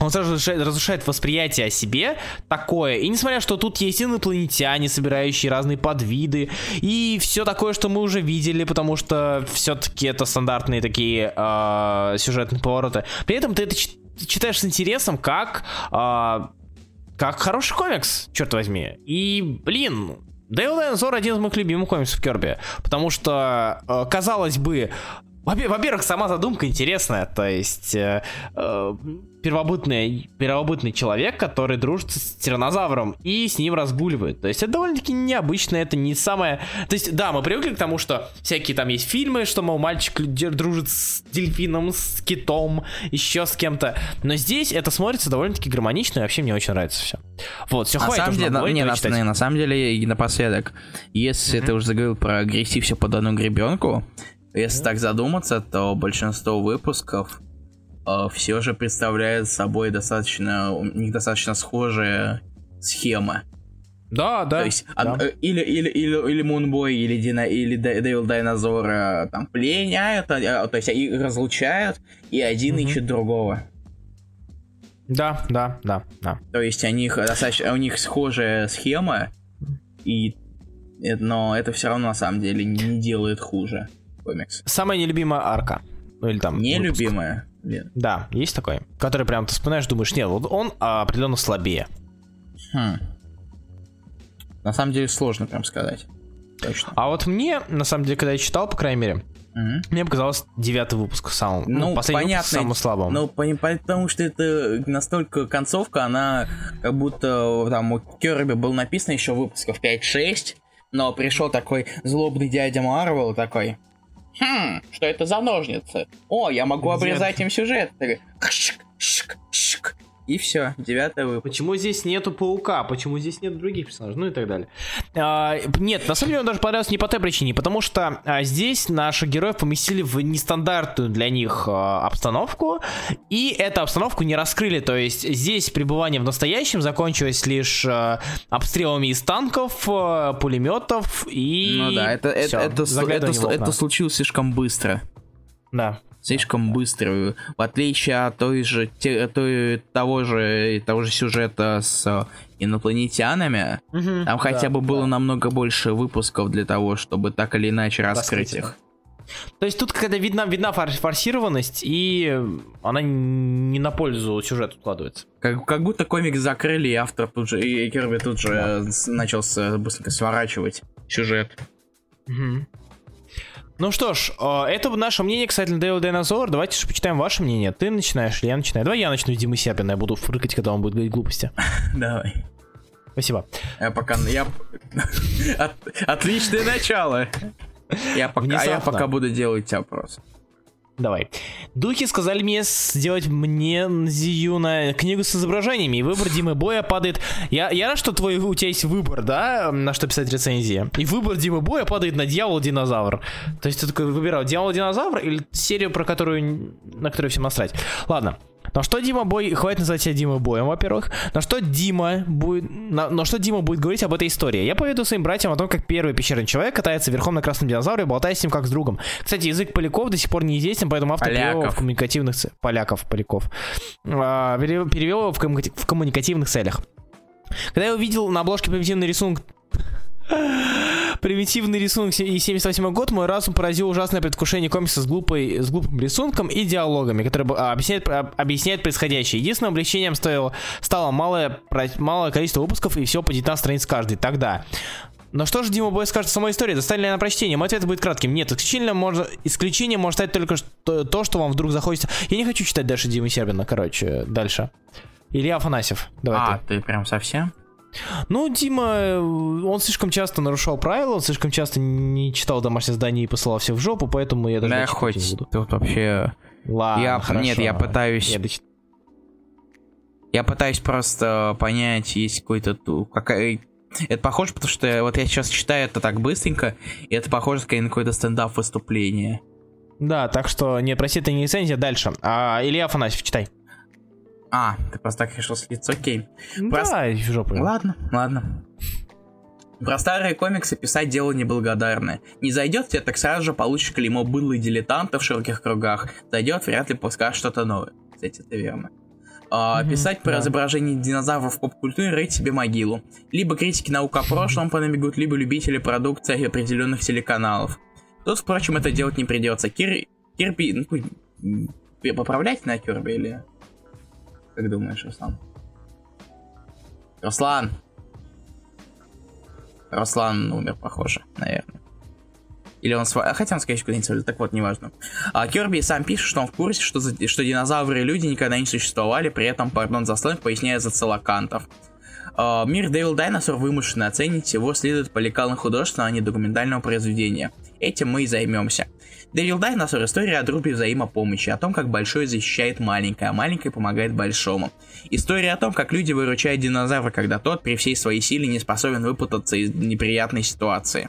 он сразу разрушает, восприятие о себе такое. И несмотря, что тут есть инопланетяне, собирающие разные подвиды, и все такое, что мы уже видели, потому что все-таки это стандартные такие э, сюжетные повороты. При этом ты это читаешь с интересом, как, э, как хороший комикс, черт возьми. И, блин, Дейл Дайнозор один из моих любимых комиксов Керби, потому что, э, казалось бы, во-первых, сама задумка интересная, то есть э, э, первобытный, первобытный человек, который дружит с тиранозавром и с ним разгуливает. То есть это довольно-таки необычно, это не самое... То есть, да, мы привыкли к тому, что всякие там есть фильмы, что, мол, мальчик дружит с дельфином, с китом, еще с кем-то. Но здесь это смотрится довольно-таки гармонично, и вообще мне очень нравится все. Вот, все, на хватит самом деле, на, не, на, на самом деле, и напоследок, если mm-hmm. ты уже заговорил про грести все под одну гребенку, если так задуматься, то большинство выпусков э, все же представляет собой достаточно, у них достаточно схожая схема. Да, да. То есть, да. Э, или, или, или, или Мунбой, или, Дина, или Дейл Дайнозора там пленяют, а, а, то есть их разлучают, и один mm-hmm. ищет другого. Да, да, да, да. То есть у них достаточно, у них схожая схема, и но это все равно на самом деле не делает хуже комикс. Самая нелюбимая арка. Ну или там. Нелюбимая. Выпуск. Да, есть такой. Который прям ты вспоминаешь, думаешь, нет, вот он а, определенно слабее. Хм. На самом деле сложно прям сказать. Точно. А вот мне, на самом деле, когда я читал, по крайней мере, mm мне показалось девятый выпуск самым, ну, ну последний понятно, выпуск самым слабым. Ну, потому что это настолько концовка, она как будто там у Керби был написано еще выпусков 5-6, но пришел такой злобный дядя Марвел такой, Хм, что это за ножницы? О, я могу Где? обрезать им сюжет. И все, девятый выпуск. Почему здесь нету паука? Почему здесь нет других персонажей? Ну и так далее. А, нет, на самом деле он даже понравился не по той причине, потому что а, здесь наших героев поместили в нестандартную для них а, обстановку, и эту обстановку не раскрыли. То есть здесь пребывание в настоящем закончилось лишь а, обстрелами из танков, а, пулеметов и. Ну да, это, это, это, это, это случилось слишком быстро. Да слишком быструю, в отличие от той же, те, той, того же того же сюжета с инопланетянами. Угу, там хотя да, бы было да. намного больше выпусков для того, чтобы так или иначе раскрыть, их. То есть тут когда видна, видна форсированность, и она не на пользу сюжету складывается. Как, как будто комик закрыли, и автор тут же, и Керби тут же да. начал быстренько сворачивать сюжет. Угу. Ну что ж, а, это наше мнение, кстати, на Devil Dinosaur. Давайте же почитаем ваше мнение. Ты начинаешь или я начинаю? Давай я начну с Димы Сяпина, я буду фыркать, когда он будет говорить глупости. Давай. Спасибо. Я пока... Я... От... Отличное начало. Я пока, я пока буду делать опрос. Давай. Духи сказали мне сделать мне Зию на книгу с изображениями, и выбор Димы Боя падает... Я, я рад, что твой, у тебя есть выбор, да, на что писать рецензии. И выбор Димы Боя падает на Дьявол-динозавр. То есть ты такой выбирал Дьявол-динозавр или серию, про которую, на которую всем насрать. Ладно, на что Дима Бой, хватит называть себя Дима Боем, во-первых. На что Дима будет, на, на что Дима будет говорить об этой истории. Я поведу своим братьям о том, как первый пещерный человек катается верхом на красном динозавре, болтая с ним как с другом. Кстати, язык поляков до сих пор неизвестен, поэтому автор перевел его в коммуникативных. Поляков, поляков. А, перевел его в, комму- в коммуникативных целях. Когда я увидел на обложке примитивный рисунок Примитивный рисунок и 78 год мой разум поразил ужасное предвкушение комикса с, глупой, с глупым рисунком и диалогами, которые объясняют, объясняют происходящее. Единственным облегчением стоило, стало малое, малое количество выпусков и всего по 19 страниц каждый. Тогда но что же Дима Бой скажет самой истории? Достали ли на прочтение? Мой ответ будет кратким. Нет, исключение может, исключение может стать только что, то, что вам вдруг захочется. Я не хочу читать дальше Димы Сербина, короче, дальше. Илья Афанасьев. Давай а, ты. ты прям совсем? Ну, Дима, он слишком часто нарушал правила, он слишком часто не читал домашнее задание и посылал все в жопу, поэтому я даже да, хоть не буду. Тут вообще... Ладно, я, хорошо. Нет, я пытаюсь... Я, доч... я пытаюсь просто понять, есть какой-то... Какая... Это похоже, потому что вот я сейчас читаю это так быстренько, и это похоже скорее на какое-то стендап выступление. Да, так что не проси, это не лицензия. Дальше. А, Илья Афанасьев, читай. А, ты просто так решил слиться, окей. Да, Про... в жопу. Ладно, ладно. Про старые комиксы писать дело неблагодарное. Не зайдет тебе, так сразу же получишь клеймо быдлый дилетанта в широких кругах. Зайдет, вряд ли пускаешь что-то новое. Кстати, это верно. А, mm-hmm, писать про да. изображение динозавров в поп-культуре рыть себе могилу. Либо критики наука о прошлом понабегут, либо любители продукции определенных телеканалов. Тут, впрочем, это делать не придется. Кир... Кирпи... Ну, поправлять на Кирби или... Как думаешь, Руслан? Руслан! Руслан умер, похоже, наверное. Или он свой... Хотя он, скорее всего, куда-нибудь Так вот, неважно. А Керби сам пишет, что он в курсе, что, за... что динозавры и люди никогда не существовали, при этом, пардон за сленг, поясняя за целокантов. Uh, мир Devil Dinosaur вымышленно оценить его следует по лекалам художественного, а не документального произведения. Этим мы и займемся. Devil Dinosaur — история о дружбе взаимопомощи, о том, как большой защищает маленькое, а маленькое помогает большому. История о том, как люди выручают динозавра, когда тот при всей своей силе не способен выпутаться из неприятной ситуации.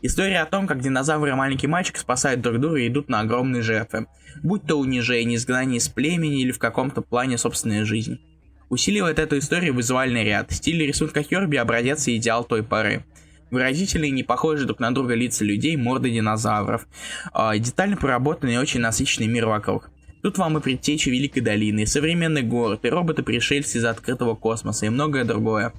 История о том, как динозавр и маленький мальчик спасают друг друга и идут на огромные жертвы. Будь то унижение, изгнание из племени или в каком-то плане собственная жизнь. Усиливает эту историю визуальный ряд. Стиль рисунка Херби образец и идеал той поры. Выразительные, не похожие друг на друга лица людей, морды динозавров. Э, детально проработанный и очень насыщенный мир вокруг. Тут вам и предтечи Великой долины, и современный город, и роботы-пришельцы из открытого космоса, и многое другое.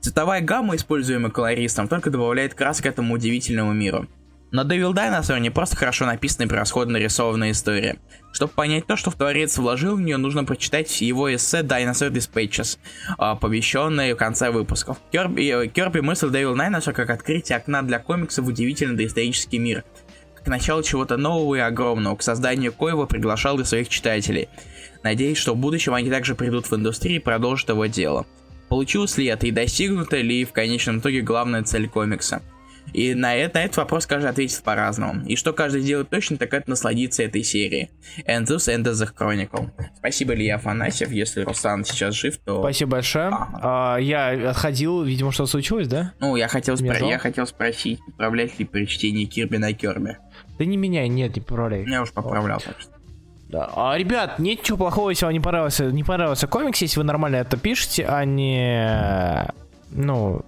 Цветовая гамма, используемая колористом, только добавляет красок этому удивительному миру. Но Devil Dinosaur не просто хорошо написанная и превосходно нарисованная история. Чтобы понять то, что творец вложил в нее, нужно прочитать его эссе Dinosaur Dispatches, а, помещенное в конце выпусков. Керби, Керби мыслил Devil Dinosaur как открытие окна для комиксов в удивительный доисторический мир. Как начало чего-то нового и огромного, к созданию коего приглашал и своих читателей. Надеюсь, что в будущем они также придут в индустрию и продолжат его дело. Получилось ли это и достигнуто ли в конечном итоге главная цель комикса – и на, это, на этот вопрос каждый ответит по-разному. И что каждый делает точно, так это насладиться этой серией. And this of the Chronicle. Спасибо, Илья Афанасьев. Если Руслан сейчас жив, то... Спасибо большое. А, я отходил, видимо, что случилось, да? Ну, я хотел, спро- я хотел спросить, поправлять ли при чтении Кирби на Керби. Да не меняй, нет, не поправляй. Я уж поправлял, так что. Да. А, ребят, нет ничего плохого, если вам не понравился, не понравился комикс, если вы нормально это пишете, а не... Ну,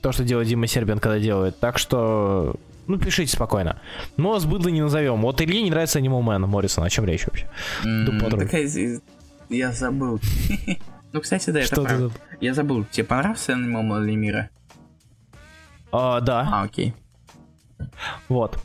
то, что делает Дима Сербин, когда делает. Так что, ну, пишите спокойно. Мы вас быдло не назовем. Вот Илье не нравится Animal Man Моррисон. О чем речь вообще? Mm, я забыл. ну, кстати, да, это правда. Я забыл. Тебе понравился Animal Man Мира? А, да. А, окей. Вот.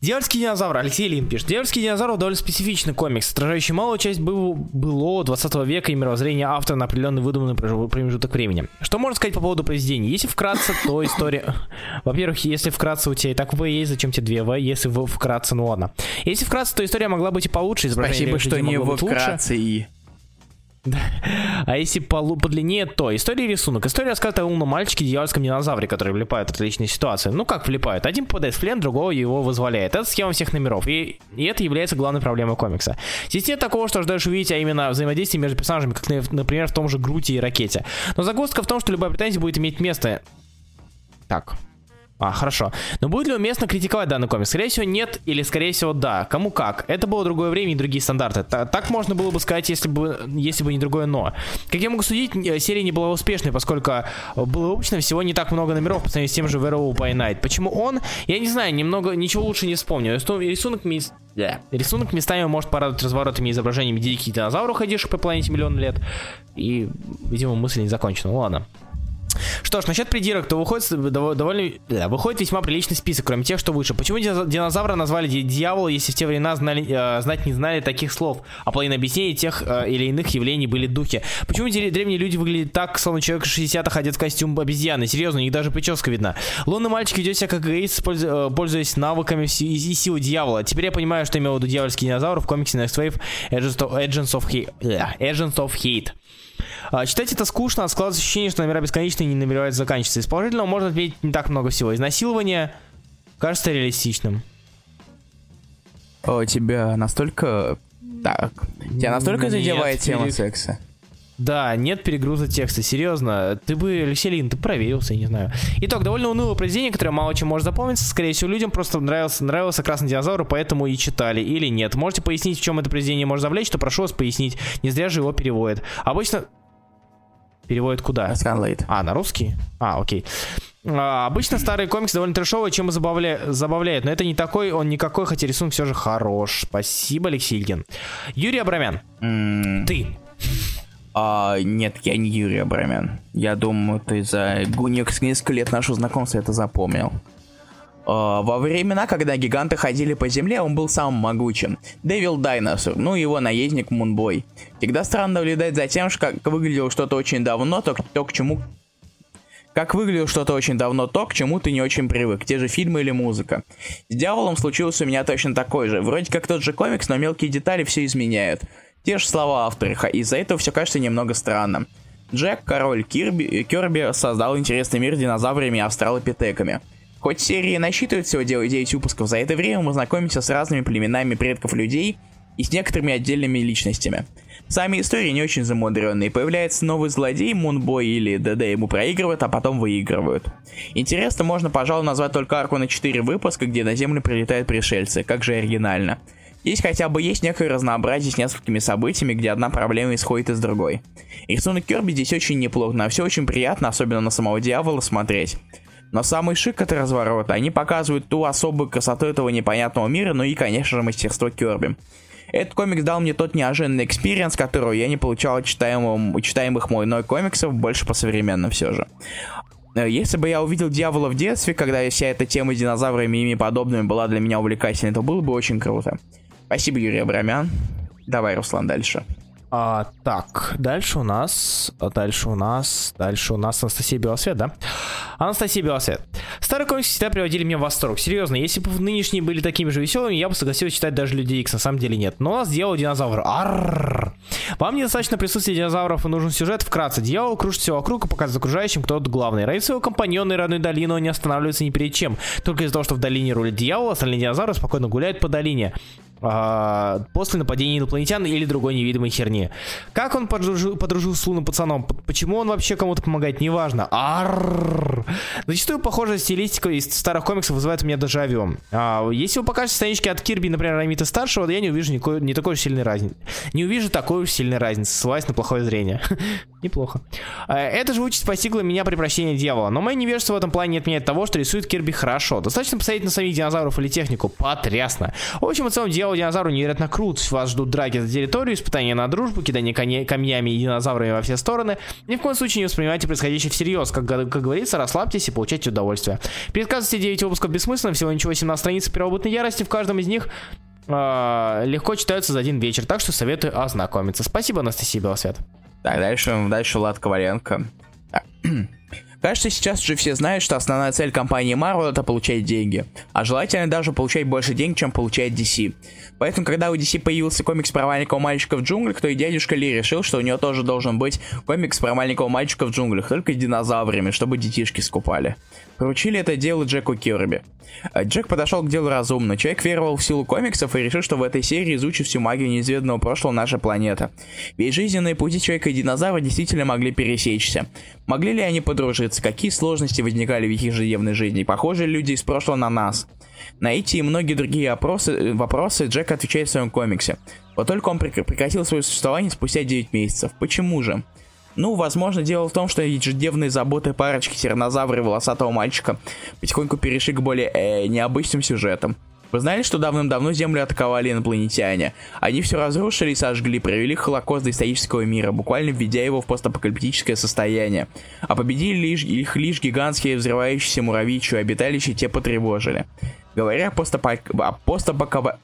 Дьявольский динозавр, Алексей Лин пишет. Дьявольский динозавр довольно специфичный комикс, отражающий малую часть был, было 20 века и мировоззрения автора на определенный выдуманный промежуток времени. Что можно сказать по поводу произведения? Если вкратце, то история... Во-первых, если вкратце у тебя и так В есть, зачем тебе две В? Если вкратце, ну ладно. Если вкратце, то история могла быть и получше. Спасибо, что не в вкратце и... А если по, длине, то история и рисунок. История рассказывает о умном мальчике дьявольском динозавре, который влипает в различные ситуации. Ну как влипает? Один попадает в плен, другого его вызволяет. Это схема всех номеров. И, и это является главной проблемой комикса. Здесь нет такого, что ждаешь увидеть, а именно взаимодействие между персонажами, как, например, в том же Груте и Ракете. Но загвоздка в том, что любая претензия будет иметь место. Так, а, хорошо. Но будет ли уместно критиковать данный комикс? Скорее всего, нет или, скорее всего, да. Кому как. Это было другое время и другие стандарты. Так можно было бы сказать, если бы, если бы не другое но. Как я могу судить, э, серия не была успешной, поскольку было выпущено всего не так много номеров по сравнению с тем же Werewolf by Night. Почему он? Я не знаю, немного, ничего лучше не вспомню. Рисунок, мис... yeah. Рисунок местами может порадовать разворотами и изображениями диких динозавров, ходивших по планете миллион лет. И, видимо, мысль не закончена. Ну ладно. Что ж, насчет придирок, то выходит довольно... Да, выходит весьма приличный список, кроме тех, что выше. Почему динозавра назвали дьявол, если в те времена знали, э, знать не знали таких слов? А половина объяснений тех э, или иных явлений были духи. Почему древние люди выглядят так, словно человек 60-х одет в костюм обезьяны? Серьезно, у них даже прическа видна. Лунный мальчик ведет себя как эгоист, э, пользуясь навыками и силой дьявола. Теперь я понимаю, что имел в виду дьявольский динозавр в комиксе Next Wave Agents of, Agents of, Hate. Agents of Hate. А, читать это скучно, а складывается ощущение, что номера бесконечные и не намереваются заканчиваться. Из положительного можно отметить не так много всего. Изнасилование кажется реалистичным. О, тебя настолько... Так, тебя настолько задевает тема секса? Да, нет перегруза текста, серьезно. Ты бы, Алексей ты проверился, я не знаю. Итог, довольно унылое произведение, которое мало чем может запомниться. Скорее всего, людям просто нравился, нравился Красный Динозавр, поэтому и читали, или нет. Можете пояснить, в чем это произведение может завлечь, то прошу вас пояснить. Не зря же его переводят. Обычно... Переводят куда? Scanlate. А, на русский? А, окей. А, обычно старые комиксы довольно трешовые, чем и забавля... забавляет. Но это не такой, он никакой, хотя рисунок все же хорош. Спасибо, Алексей Ильин. Юрий Абрамян. Mm. Ты. А, нет, я не Юрий Абрамян. Я думаю, ты за несколько лет нашего знакомства это запомнил. Uh, во времена, когда гиганты ходили по земле, он был самым могучим. Дэвил Дайносор, ну его наездник Мунбой. Всегда странно наблюдать за тем, как выглядело что-то очень давно, то, то к чему... Как выглядело что-то очень давно, то, к чему ты не очень привык, те же фильмы или музыка. С Дьяволом случилось у меня точно такой же. Вроде как тот же комикс, но мелкие детали все изменяют. Те же слова автора, из-за этого все кажется немного странным. Джек, король Кирби, Кирби создал интересный мир динозаврами и австралопитеками. Хоть серии насчитывает всего 9 выпусков, за это время мы знакомимся с разными племенами предков людей и с некоторыми отдельными личностями. Сами истории не очень замудренные. Появляется новый злодей, Мунбой или ДД ему проигрывают, а потом выигрывают. Интересно, можно, пожалуй, назвать только арку на 4 выпуска, где на Землю прилетают пришельцы, как же оригинально. Здесь хотя бы есть некое разнообразие с несколькими событиями, где одна проблема исходит из другой. Рисунок Керби здесь очень неплох, на все очень приятно, особенно на самого дьявола смотреть. Но самый шик это разворот, они показывают ту особую красоту этого непонятного мира, ну и, конечно же, мастерство Керби. Этот комикс дал мне тот неожиданный experience, которого я не получал от читаемых, читаемых мной комиксов, больше по современным все же. Э, если бы я увидел дьявола в детстве, когда вся эта тема с динозаврами и ими подобными была для меня увлекательной, то было бы очень круто. Спасибо, Юрий Абрамян. Давай, Руслан, дальше. А, так, дальше у нас, дальше у нас, дальше у нас Анастасия Белосвет, да? Анастасия Белосвет. Старые комиксы всегда приводили меня в восторг. Серьезно, если бы нынешние были такими же веселыми, я бы согласился читать даже Людей Икс, на самом деле нет. Но нас дьявол динозавр. Аррррр. Вам недостаточно присутствия динозавров и нужен сюжет вкратце. Дьявол кружит все вокруг и показывает окружающим, кто тут главный. Ради своего компаньона и родной долины он не останавливается ни перед чем. Только из-за того, что в долине рулит дьявол, остальные динозавры спокойно гуляют по долине а, после нападения инопланетян или другой невидимой херни. Как он подружил, подружил с лунным пацаном? Почему он вообще кому-то помогает? Неважно. Арррррр. Зачастую похожая стилистика из старых комиксов вызывает у меня дежавю. А, если вы покажете странички от Кирби, например, Рамита старшего, я не увижу никакой, не такой уж сильной разницы. Не увижу такой уж сильной разницы, ссылаясь на плохое зрение. Неплохо. А, это же участь постигла меня при прощении дьявола. Но мое невежество в этом плане не отменяет того, что рисует Кирби хорошо. Достаточно посмотреть на самих динозавров или технику. Потрясно. В общем и целом, дьявол динозавру невероятно крут. Вас ждут драки за территорию, испытания на дружбу, кидание камнями и динозаврами во все стороны. Ни в коем случае не воспринимайте происходящее всерьез. Как, как говорится, расслабьтесь и получайте удовольствие. Пересказывайте 9 выпусков бессмысленно, всего ничего 17 страниц первобытной ярости. В каждом из них э, легко читаются за один вечер. Так что советую ознакомиться. Спасибо, Анастасия Белосвет. Так, дальше, дальше Влад Коваленко. Кажется, сейчас уже все знают, что основная цель компании Marvel это получать деньги. А желательно даже получать больше денег, чем получает DC. Поэтому, когда у DC появился комикс про маленького мальчика в джунглях, то и дядюшка Ли решил, что у него тоже должен быть комикс про маленького мальчика в джунглях, только с динозаврами, чтобы детишки скупали. Поручили это дело Джеку Кирби. А Джек подошел к делу разумно. Человек веровал в силу комиксов и решил, что в этой серии изучит всю магию неизведанного прошлого нашей планеты. Ведь жизненные пути человека и динозавра действительно могли пересечься. Могли ли они подружиться? Какие сложности возникали в их ежедневной жизни? Похожи люди из прошлого на нас? На эти и многие другие опросы, э, вопросы Джек отвечает в своем комиксе. Вот только он прекратил свое существование спустя 9 месяцев. Почему же? Ну, возможно, дело в том, что ежедневные заботы парочки тиранозавра и волосатого мальчика потихоньку перешли к более э, необычным сюжетам. Вы знали, что давным-давно Землю атаковали инопланетяне? Они все разрушили и сожгли, провели холокост доисторического мира, буквально введя его в постапокалиптическое состояние. А победили лишь, их лишь гигантские взрывающиеся муравьи, чьи обиталище те потревожили. Говоря о постапок... о постапока...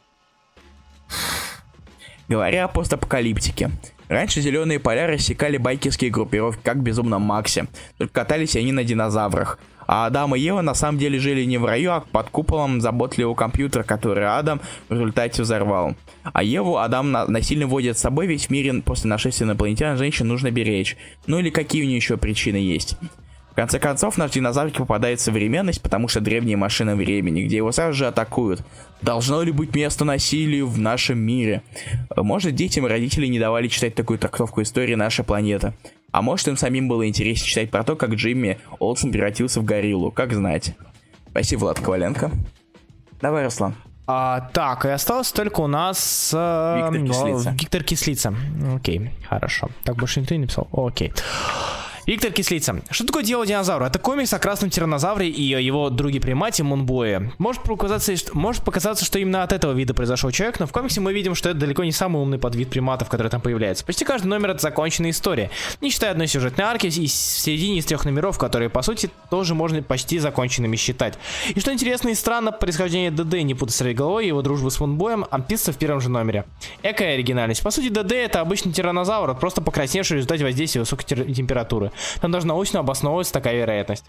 Говоря о постапокалиптике, Раньше зеленые поля рассекали байкерские группировки, как в Безумном Максе, только катались они на динозаврах. А Адам и Ева на самом деле жили не в раю, а под куполом заботливого компьютера, который Адам в результате взорвал. А Еву Адам на насильно водит с собой, ведь в мире после нашествия инопланетян женщин нужно беречь. Ну или какие у нее еще причины есть. В конце концов, наш динозаврик попадает в современность, потому что древние машины времени, где его сразу же атакуют. Должно ли быть место насилию в нашем мире? Может, детям родители не давали читать такую трактовку истории нашей планеты. А может, им самим было интересно читать про то, как Джимми Олсен превратился в гориллу, как знать. Спасибо, Влад Коваленко. Давай, Руслан. А, так, и осталось только у нас... Э, Виктор Кислица. Виктор Кислица. Окей, хорошо. Так больше никто не написал? Окей. Виктор Кислица. Что такое дело динозавра? Это комикс о красном тиранозавре и его друге примате Мунбое. Может показаться, может показаться, что именно от этого вида произошел человек, но в комиксе мы видим, что это далеко не самый умный подвид приматов, который там появляется. Почти каждый номер это законченная история, не считая одной сюжетной арки и в середине из трех номеров, которые по сути тоже можно почти законченными считать. И что интересно и странно, происхождение ДД не путать с головой и его дружбы с Мунбоем описывается в первом же номере. Экая оригинальность. По сути, ДД это обычный тиранозавр, просто покрасневший в результате воздействия высокой температуры. Там даже научно обосновывается такая вероятность.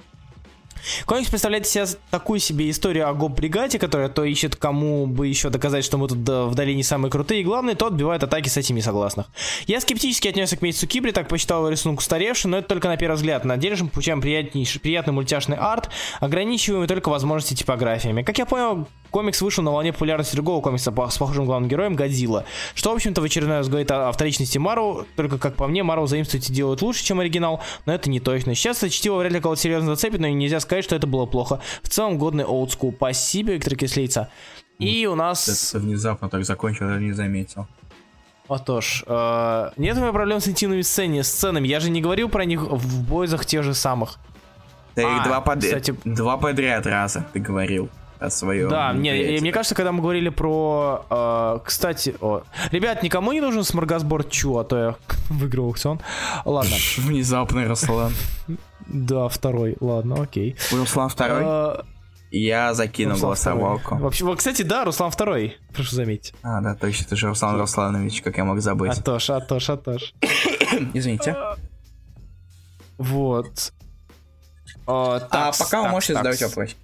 Комикс представляет себя такую себе историю о гоп-бригаде, которая то ищет кому бы еще доказать, что мы тут в долине самые крутые, и главное, то отбивает атаки с этими согласных. Я скептически отнесся к месяцу Кибри, так посчитал его рисунок но это только на первый взгляд. На деле же мы получаем приятный мультяшный арт, ограничиваемый только возможности типографиями. Как я понял, комикс вышел на волне популярности другого комикса с похожим главным героем Годзилла, что, в общем-то, в очередной раз говорит о, о вторичности Мару, только, как по мне, Мару заимствуют и делают лучше, чем оригинал, но это не точно. Сейчас это чтиво вряд ли кого-то серьезно зацепит, но нельзя сказать, что это было плохо. В целом, годный олдскул. Спасибо, Виктор Кислица. И у нас... Это внезапно так закончил, я не заметил. Отож, э, нет у меня проблем с интимными сценами, сценами. Я же не говорил про них в бойзах тех же самых. Ты а, два, под... кстати... два подряд раза ты говорил о своем. Да, мне, мне кажется, когда мы говорили про... Э, кстати, о, ребят, никому не нужен сморгасборд Чу, а то я выиграл аукцион. Ладно. Внезапный Руслан. Да, второй. Ладно, окей. Руслан второй? А, я закину голосовалку. Вообще, вот, кстати, да, Руслан второй, прошу заметить. А, да, точно, ты же Руслан Русланович, как я мог забыть. Атош, Атош, Атош. Извините. Вот. А, а пока вы можете задавать вопросы.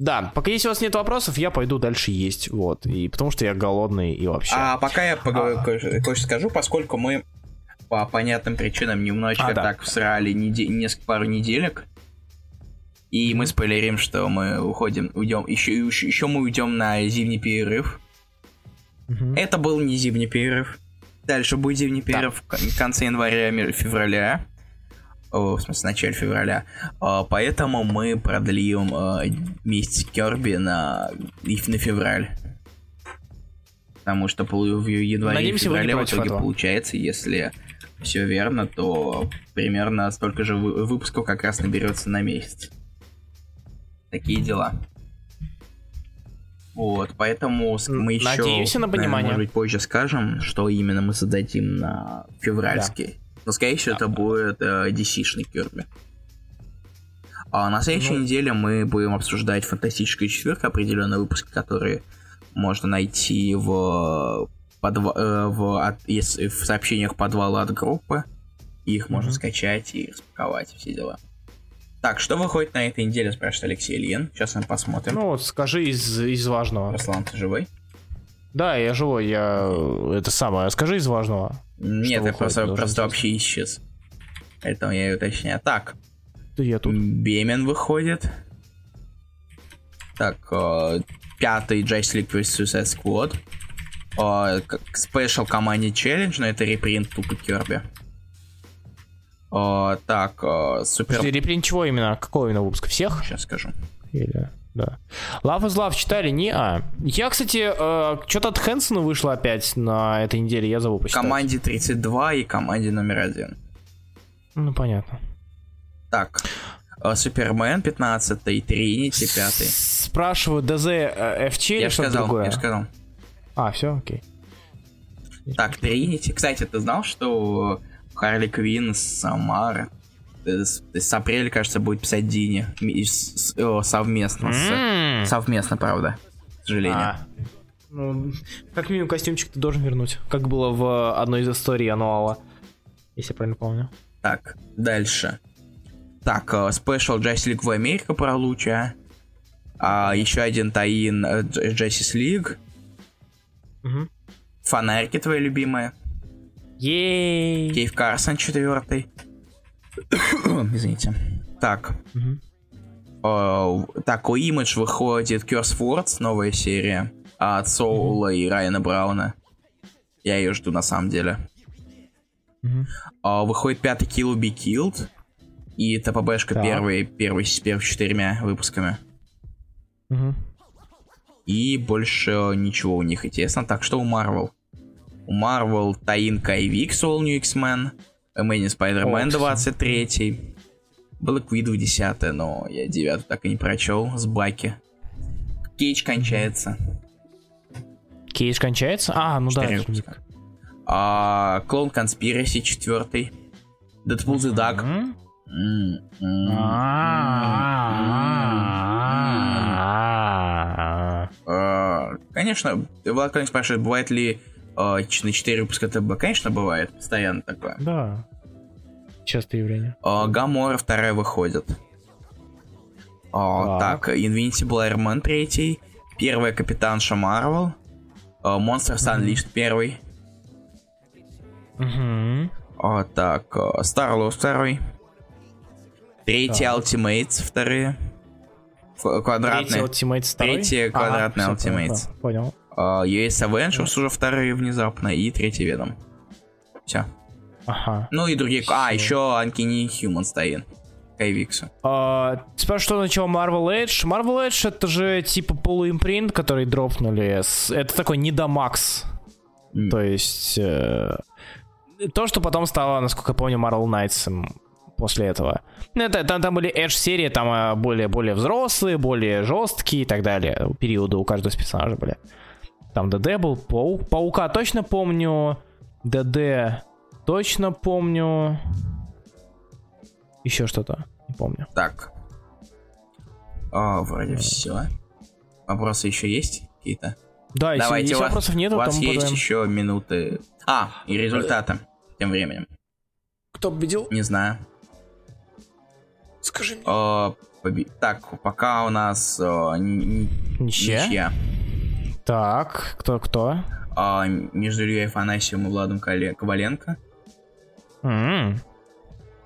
Да, пока если у вас нет вопросов, я пойду дальше есть, вот, и потому что я голодный и вообще. А пока я а... кое-что скажу, поскольку мы по понятным причинам немножечко а, да. так всрали неде- несколько пару неделек, и мы спойлерим, что мы уходим, уйдем, еще, еще, еще мы уйдем на зимний перерыв. Угу. Это был не зимний перерыв. Дальше будет зимний перерыв да. в конце января-февраля в смысле, в начале февраля. А, поэтому мы продлим а, месяц Керби на, на февраль. Потому что в январе и феврале в итоге этого. получается, если все верно, то примерно столько же выпусков как раз наберется на месяц. Такие дела. Вот, поэтому мы еще, Надеемся на понимание. Наверное, может быть, позже скажем, что именно мы зададим на февральский. Да. Но, скорее всего, это будет э, DC-шный Kirby. А на следующей ну... неделе мы будем обсуждать фантастическую четверку, определенные выпуски, которые можно найти в, подва- э, в, от, если, в сообщениях подвала от группы. Их mm-hmm. можно скачать и распаковать, все дела. Так, что выходит на этой неделе, спрашивает Алексей Ильин. Сейчас мы посмотрим. Ну вот, скажи из, из важного. Руслан, ты живой? Да, я живой, я... Это самое, скажи из важного. Нет, я просто, просто вообще исчез. Поэтому я и уточняю. Так, Ты я тут. Бемен выходит. Так, э, пятый Justice League vs. Suicide Squad. Э, Special Command Challenge, но это репринт тупо Керби. Э, так, э, супер... Подожди, репринт чего именно? Какого именно выпуска? Всех? Сейчас скажу. Или... Да. Love is Love читали? Не, а. Я, кстати, э, что-то от Хэнсона вышло опять на этой неделе, я забыл почитать. Команде 32 и команде номер один. Ну, понятно. Так, э, Супермен 15 и Тринити 5 Спрашиваю, ДЗ э, FT или что-то другое? я сказал. А, все, окей. Так, Тринити. Кстати, ты знал, что Харли Квинн с Самар э, с, с апреля, кажется, будет писать Дини Ми- с- с- э, совместно. с- совместно, правда. К сожалению. А. Ну, как минимум костюмчик ты должен вернуть. Как было в одной из историй ануала. Если я правильно помню. Так, дальше. Так, э, Special Justice League в Америка про Луча. А, еще один таин э, Justice League. Мгм. Фонарики твои любимые. Ей. Кейв Карсон четвертый. Извините. Так. Э, так, у Image выходит Curse Words, новая серия. От Соула и Райана Брауна. Я ее жду на самом деле. А, выходит пятый Kill Be Killed. И ТПБшка Так. первый, первый с первыми четырьмя выпусками. И больше ничего у них интересно. Так, что у Marvel? У Marvel Таин Кайвикс All New X-Men. Amazing Spider-Man О, кстати. 23 Black Widow 10 но я 9 так и не прочел. С Баки. Кейдж кончается. Кейдж кончается? А, ну да. А, Клоун Конспираси 4 Deadpool the Duck. М? М, м, А. А, Конечно, Влад Клинк спрашивает, бывает ли а, на 4 выпуска ТБ? Конечно, бывает. Постоянно такое. Да. Частое явление. А, Гамора вторая выходит. А, Так. Invincible Iron Man третий. Первая Капитанша Марвел. а, Monsters Unleashed первый. Угу. А, так, Star Wars второй. Третий Так. Ultimates вторые. Ф- Квадратные. Третий Ultimates второй? Третий Ага, квадратный всё, Ultimates. Понял. А, US Avengers уже вторые внезапно. И третий Ведом. Все. Ага. Ну и другие. А, Всё. еще Uncanny Human стоит. Кайвиксу. А, спрашиваю, что начало Marvel Edge? Marvel Edge это же типа полуимпринт, который дропнули. Это такой недомакс. М. То есть... э, то, что потом стало, насколько я помню, Marvel Knights после этого. Ну, Это, там, там были Edge серии, там э, более, более взрослые, более жесткие и так далее. Периоды у каждого из персонажей были. Там ДД был, Паук. Паука точно помню. ДД точно помню. Еще что-то. Не помню. Так. А, вроде все. Вопросы еще есть какие-то? Да, если, Давайте, если вас, вопросов нет, у вас есть подаем. еще минуты. А, и результаты. Тем временем. Кто победил? Не знаю. Скажи мне. А, поби- Так, пока у нас н- Ничья? ничья. Так, кто кто? А, между Ильей Афанасьевым и Владом Коваленко. М.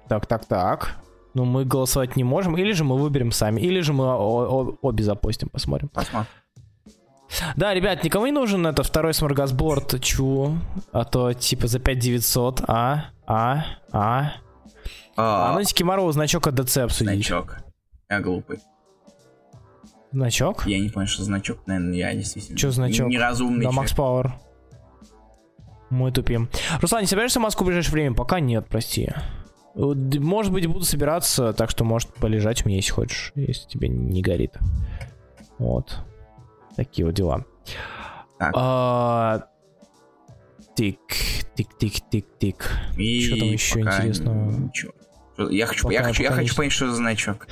Так, так, так. Ну, мы голосовать не можем, или же мы выберем сами, или же мы обе запустим, посмотрим. Посмотрим. Да, ребят, никому не нужен это второй сморгасборд, чу, а то типа за 5900, а, а, а. А А, ну Марвел значок от ДЦ обсудить. значок. Я глупый. Значок? Я не понял, что значок, наверное, я действительно. Чё значок? не- Неразумный Да. Макс Пауэр. Мы тупим. Руслан, не собираешься в Москву в ближайшее время? Пока нет, прости. Э, Может быть, буду собираться, так что может полежать у меня, если хочешь, если тебе не горит. Вот. Такие вот дела. Так. А, Тик, тик, тик, тик, тик. Что там еще интересного? Ничего. Я хочу, я хочу, я хочу понять, что за значок.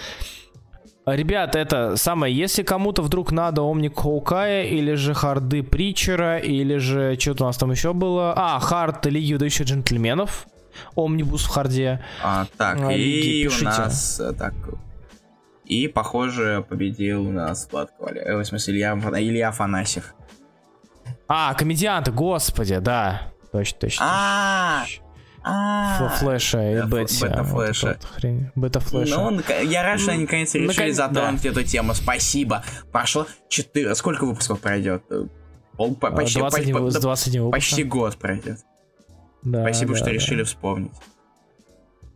А, Ребят, это самое, если кому-то вдруг надо Омник Хоукая, или же Харды Притчера, или же что-то у нас там еще было. А, Хард Лиги Удающих Джентльменов. Омнибус в Харде. А, так, А, и Лиги, у пишите. нас э, так И, похоже, победил у нас Влад Ковалев. Э, в смысле, Илья, Илья Афанасьев. А, комедианты, господи, да. Точно, точно. А, а, а, вот Флэша. эта вот хрень. Бета Флэша. Ну, я рад, что они наконец решили затронуть эту тему. Спасибо. Прошло 4... Сколько выпусков пройдет? А, Почти, 21 по- с да, 21 выпуска. почти год пройдет. Да, Спасибо, да, что да. решили вспомнить.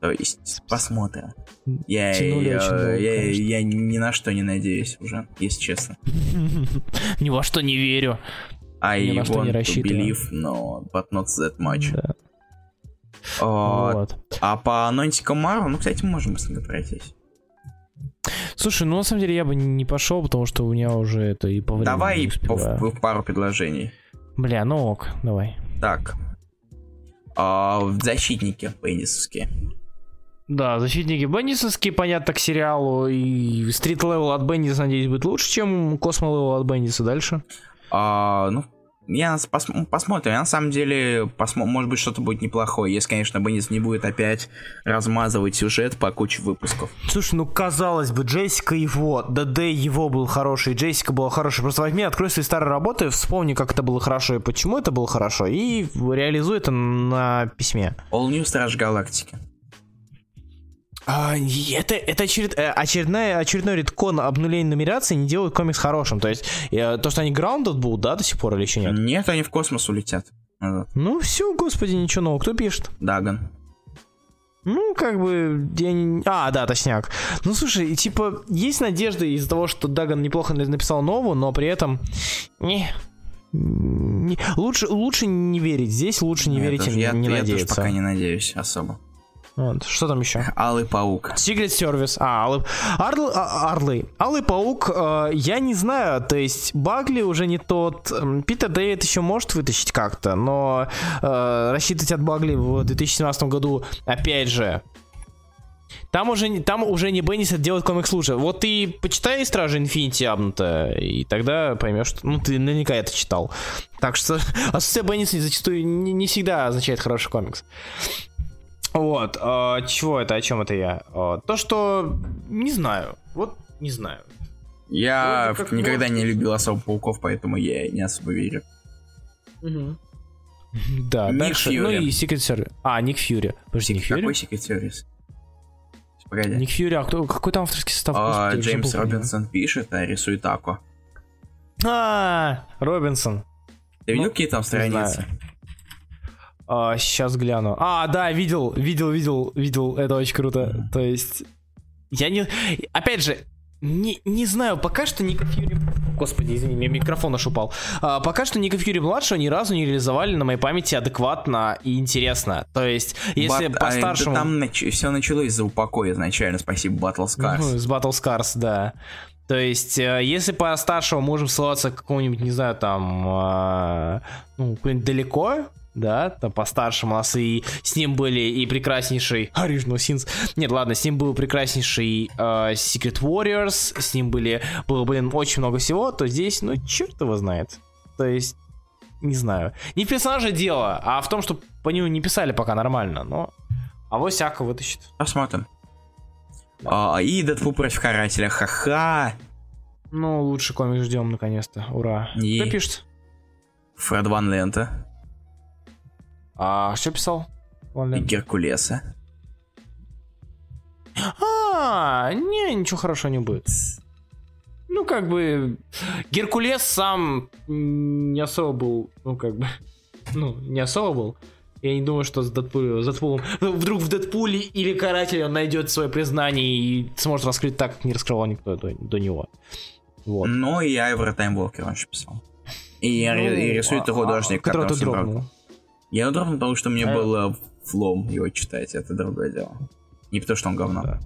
То есть, посмотрим. Я, Тянули я, очень долго, я- конечно. я ни на что не надеюсь уже, если честно. Ни во что не верю. I Ни что не рассчитываю. believe, но but not that much. Да. А, Вот. а по анонсикам Марвел, ну, кстати, мы можем быстренько пройтись. Слушай, ну на самом деле я бы не пошел, потому что у меня уже это и по времени Давай не по- пару предложений. Бля, ну ок, давай. Так. А, защитники бендисовские. Да, защитники бендисовские, понятно, к сериалу. И street level от Бендиса, надеюсь, будет лучше, чем космо level от Бендиса дальше. А, ну, я пос- посмотрим. Я на самом деле, посмо- может быть, что-то будет неплохое, если, конечно, Бендис не будет опять размазывать сюжет по куче выпусков. Слушай, ну казалось бы, Джессика его, ДД его был хороший, Джессика была хорошая. Просто возьми, открой свои старые работы, вспомни, как это было хорошо и почему это было хорошо, и реализуй это на письме. All New Страж Галактики. А, это это очеред- э, очередная, очередной редкон обнуления нумерации не делает комикс хорошим. То есть, э, то, что они grounded будут, да, до сих пор или еще нет? Нет, они в космос улетят. Ну, все, господи, ничего нового. Кто пишет? Даган. Ну, как бы, я не... А, да, точняк. Ну, слушай, типа, есть надежда из-за того, что Даган неплохо на- написал новую, но при этом... Не, не- лучше, лучше не верить. Здесь лучше не Я верить и тоже- не, я, не я тоже надеяться. пока не надеюсь особо. Вот, что там еще? Алый паук. Secret Service. А, Алый... Арл... а, Арлы. Алый паук, э, я не знаю, то есть Багли уже не тот. Питер Дэвид еще может вытащить как-то, но э, рассчитывать от Багли в 2017 году, опять же, там уже, не- там уже не Беннис это делает комикс лучше. Вот ты почитай Стражи Инфинити Абнута, и тогда поймешь, что... Ну, ты наверняка это читал. Так что отсутствие Бенниса зачастую не, не всегда означает хороший комикс. Вот, а, чего это, о чем это я? А, то, что не знаю, вот не знаю. Я как никогда может. не любил особо пауков, поэтому я не особо верю. Да, Ник дальше, Фьюри. ну и Secret Service. А, Ник Фьюри. Подожди, Ник Фьюри? Какой Secret Service? Погоди. Ник Фьюри, а кто, какой там авторский состав? А, Господи, Джеймс. Робинсон пишет, а рисует Аку. А, Робинсон. Ты видел, Ну, какие там страницы? А, сейчас гляну. А, да, видел, видел, видел, видел. Это очень круто. То есть, я не... Опять же, не, не знаю, пока что Ника Фьюри... Господи, извини, мне микрофон аж упал. А, пока что Ника Фьюри младшего ни разу не реализовали на моей памяти адекватно и интересно. То есть, если Бат- а, по-старшему... да там все началось за упокой изначально, спасибо Battle Scars. Ну, с Battle Scars, да. То есть, э, если по старшему можем ссылаться к какому-нибудь, не знаю, там, э, ну, далеко, да, там по старшему у нас и с ним были и прекраснейший Original Sins. Нет, ладно, с ним был прекраснейший э, Secret Warriors, с ним были, было, блин, очень много всего, то здесь, ну, черт его знает. То есть, не знаю. Не в персонаже дело, а в том, что по нему не писали пока нормально, но... А вот всяко вытащит. Посмотрим. А, и Дэдпул против Карателя, ха-ха. Ну, лучше комикс ждем наконец-то. Ура. И- Кто пишет? Фред Ван Лента А что писал? Геркулеса. А, не, ничего хорошего не будет. Ну, как бы, Геркулес сам не особо был, ну, как бы, ну, не особо был. Я не думаю, что с Дэдпулем, с Дэдпулом вдруг в Дэдпуле или Карателе он найдет свое признание и сможет раскрыть так, как не раскрывал никто до, до него. Вот. Ну и Айвора Таймволкер раньше писал. И, Ну, и рисует а- художник, а- которого который ты дорог. Я его дропнул, потому что мне А- было флом его читать, это другое дело. Не потому что он говно. Да.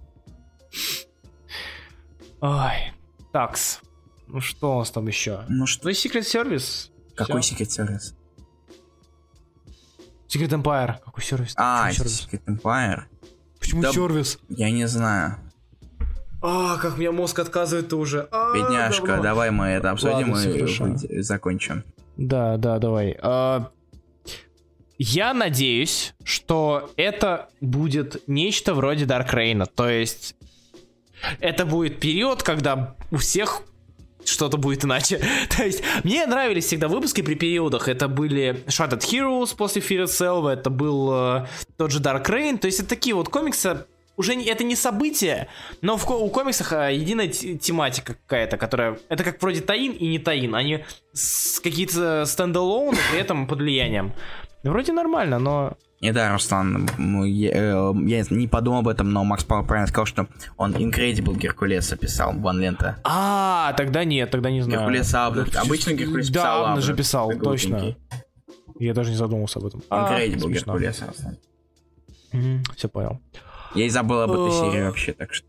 Ой, такс. Ну что у нас там еще? Ну что, Ну и Secret Service. какой Всё. Secret Service? Secret Empire. Какой сервис? А, Почему сервис? Secret Empire. Почему да- сервис? Я не знаю. А, как меня мозг отказывает уже. А, Бедняжка, говно. давай мы это обсудим Ладно, и выйди- закончим. Да, да, давай. А, я надеюсь, что это будет нечто вроде Дарк Рейна. То есть Это будет период, когда у всех что-то будет иначе. То есть, мне нравились всегда выпуски при периодах. Это были Shattered Heroes после Fear Itself, это был э, тот же Dark Reign. То есть, это такие вот комиксы, уже не, это не событие, но в, у комиксах а, единая тематика какая-то, которая... Это как вроде Таин и не Таин. Они какие-то стендалоуны, при этом под влиянием. Вроде нормально, но не да, Руслан, я, э, я не подумал об этом, но Макс Пауэр правильно сказал, что он Incredible Геркулеса писал, Ван Лента. А, тогда нет, тогда не знаю. Геркулес Абнер. Обычно Геркулес писал Да, он же писал, точно. Я даже не задумался об этом. Incredible а, Геркулес, Руслан. Все понял. Я и забыл об этой серии вообще, так что...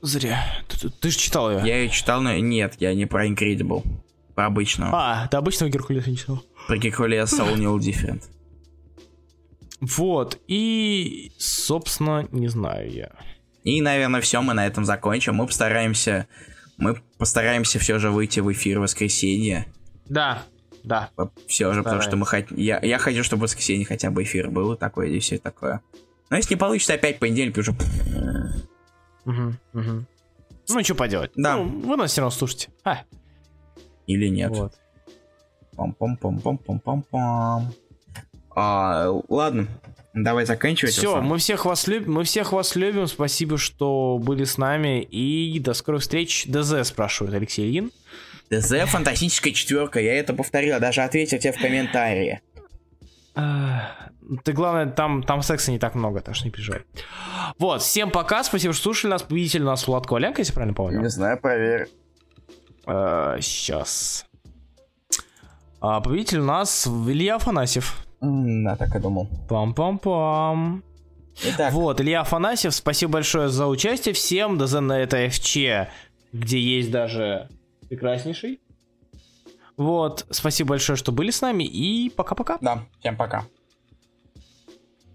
Зря. Ты, ты же читал ее. Я ее читал, но нет, я не про Incredible. Про обычного. А, ты обычного Геркулеса не читал? Про Геркулеса All New Different. Вот, и, собственно, не знаю я. И, наверное, все, мы на этом закончим. Мы постараемся, мы постараемся все же выйти в эфир в воскресенье. Да, да. Все же, потому что мы хотим... Я, я хочу, чтобы в воскресенье хотя бы эфир был такой и все такое. Но если не получится, опять понедельник уже... Угу, угу. Ну, что поделать. Да. Ну, вы нас все равно слушайте. А. Или нет. Вот. Пам-пам-пам-пам-пам-пам-пам. А, ладно, давай заканчивать. Все, мы всех вас любим, мы всех вас любим. Спасибо, что были с нами. И до скорых встреч. ДЗ спрашивает Алексей Ильин. ДЗ фантастическая четверка. Я это повторил, даже ответил тебе в комментарии. Ты главное, там, там секса не так много, так что не переживай. Вот, всем пока, спасибо, что слушали нас. У нас Влад Коваленко, если правильно помню. Не знаю, проверь. сейчас. А, победитель у нас Илья Афанасьев. Да, так и думал. Пам-пам-пам. Итак. Вот, Илья Афанасьев, спасибо большое за участие всем. ДЗ на это ФЧ, где есть даже прекраснейший. Вот, спасибо большое, что были с нами, и пока-пока. Да, всем пока.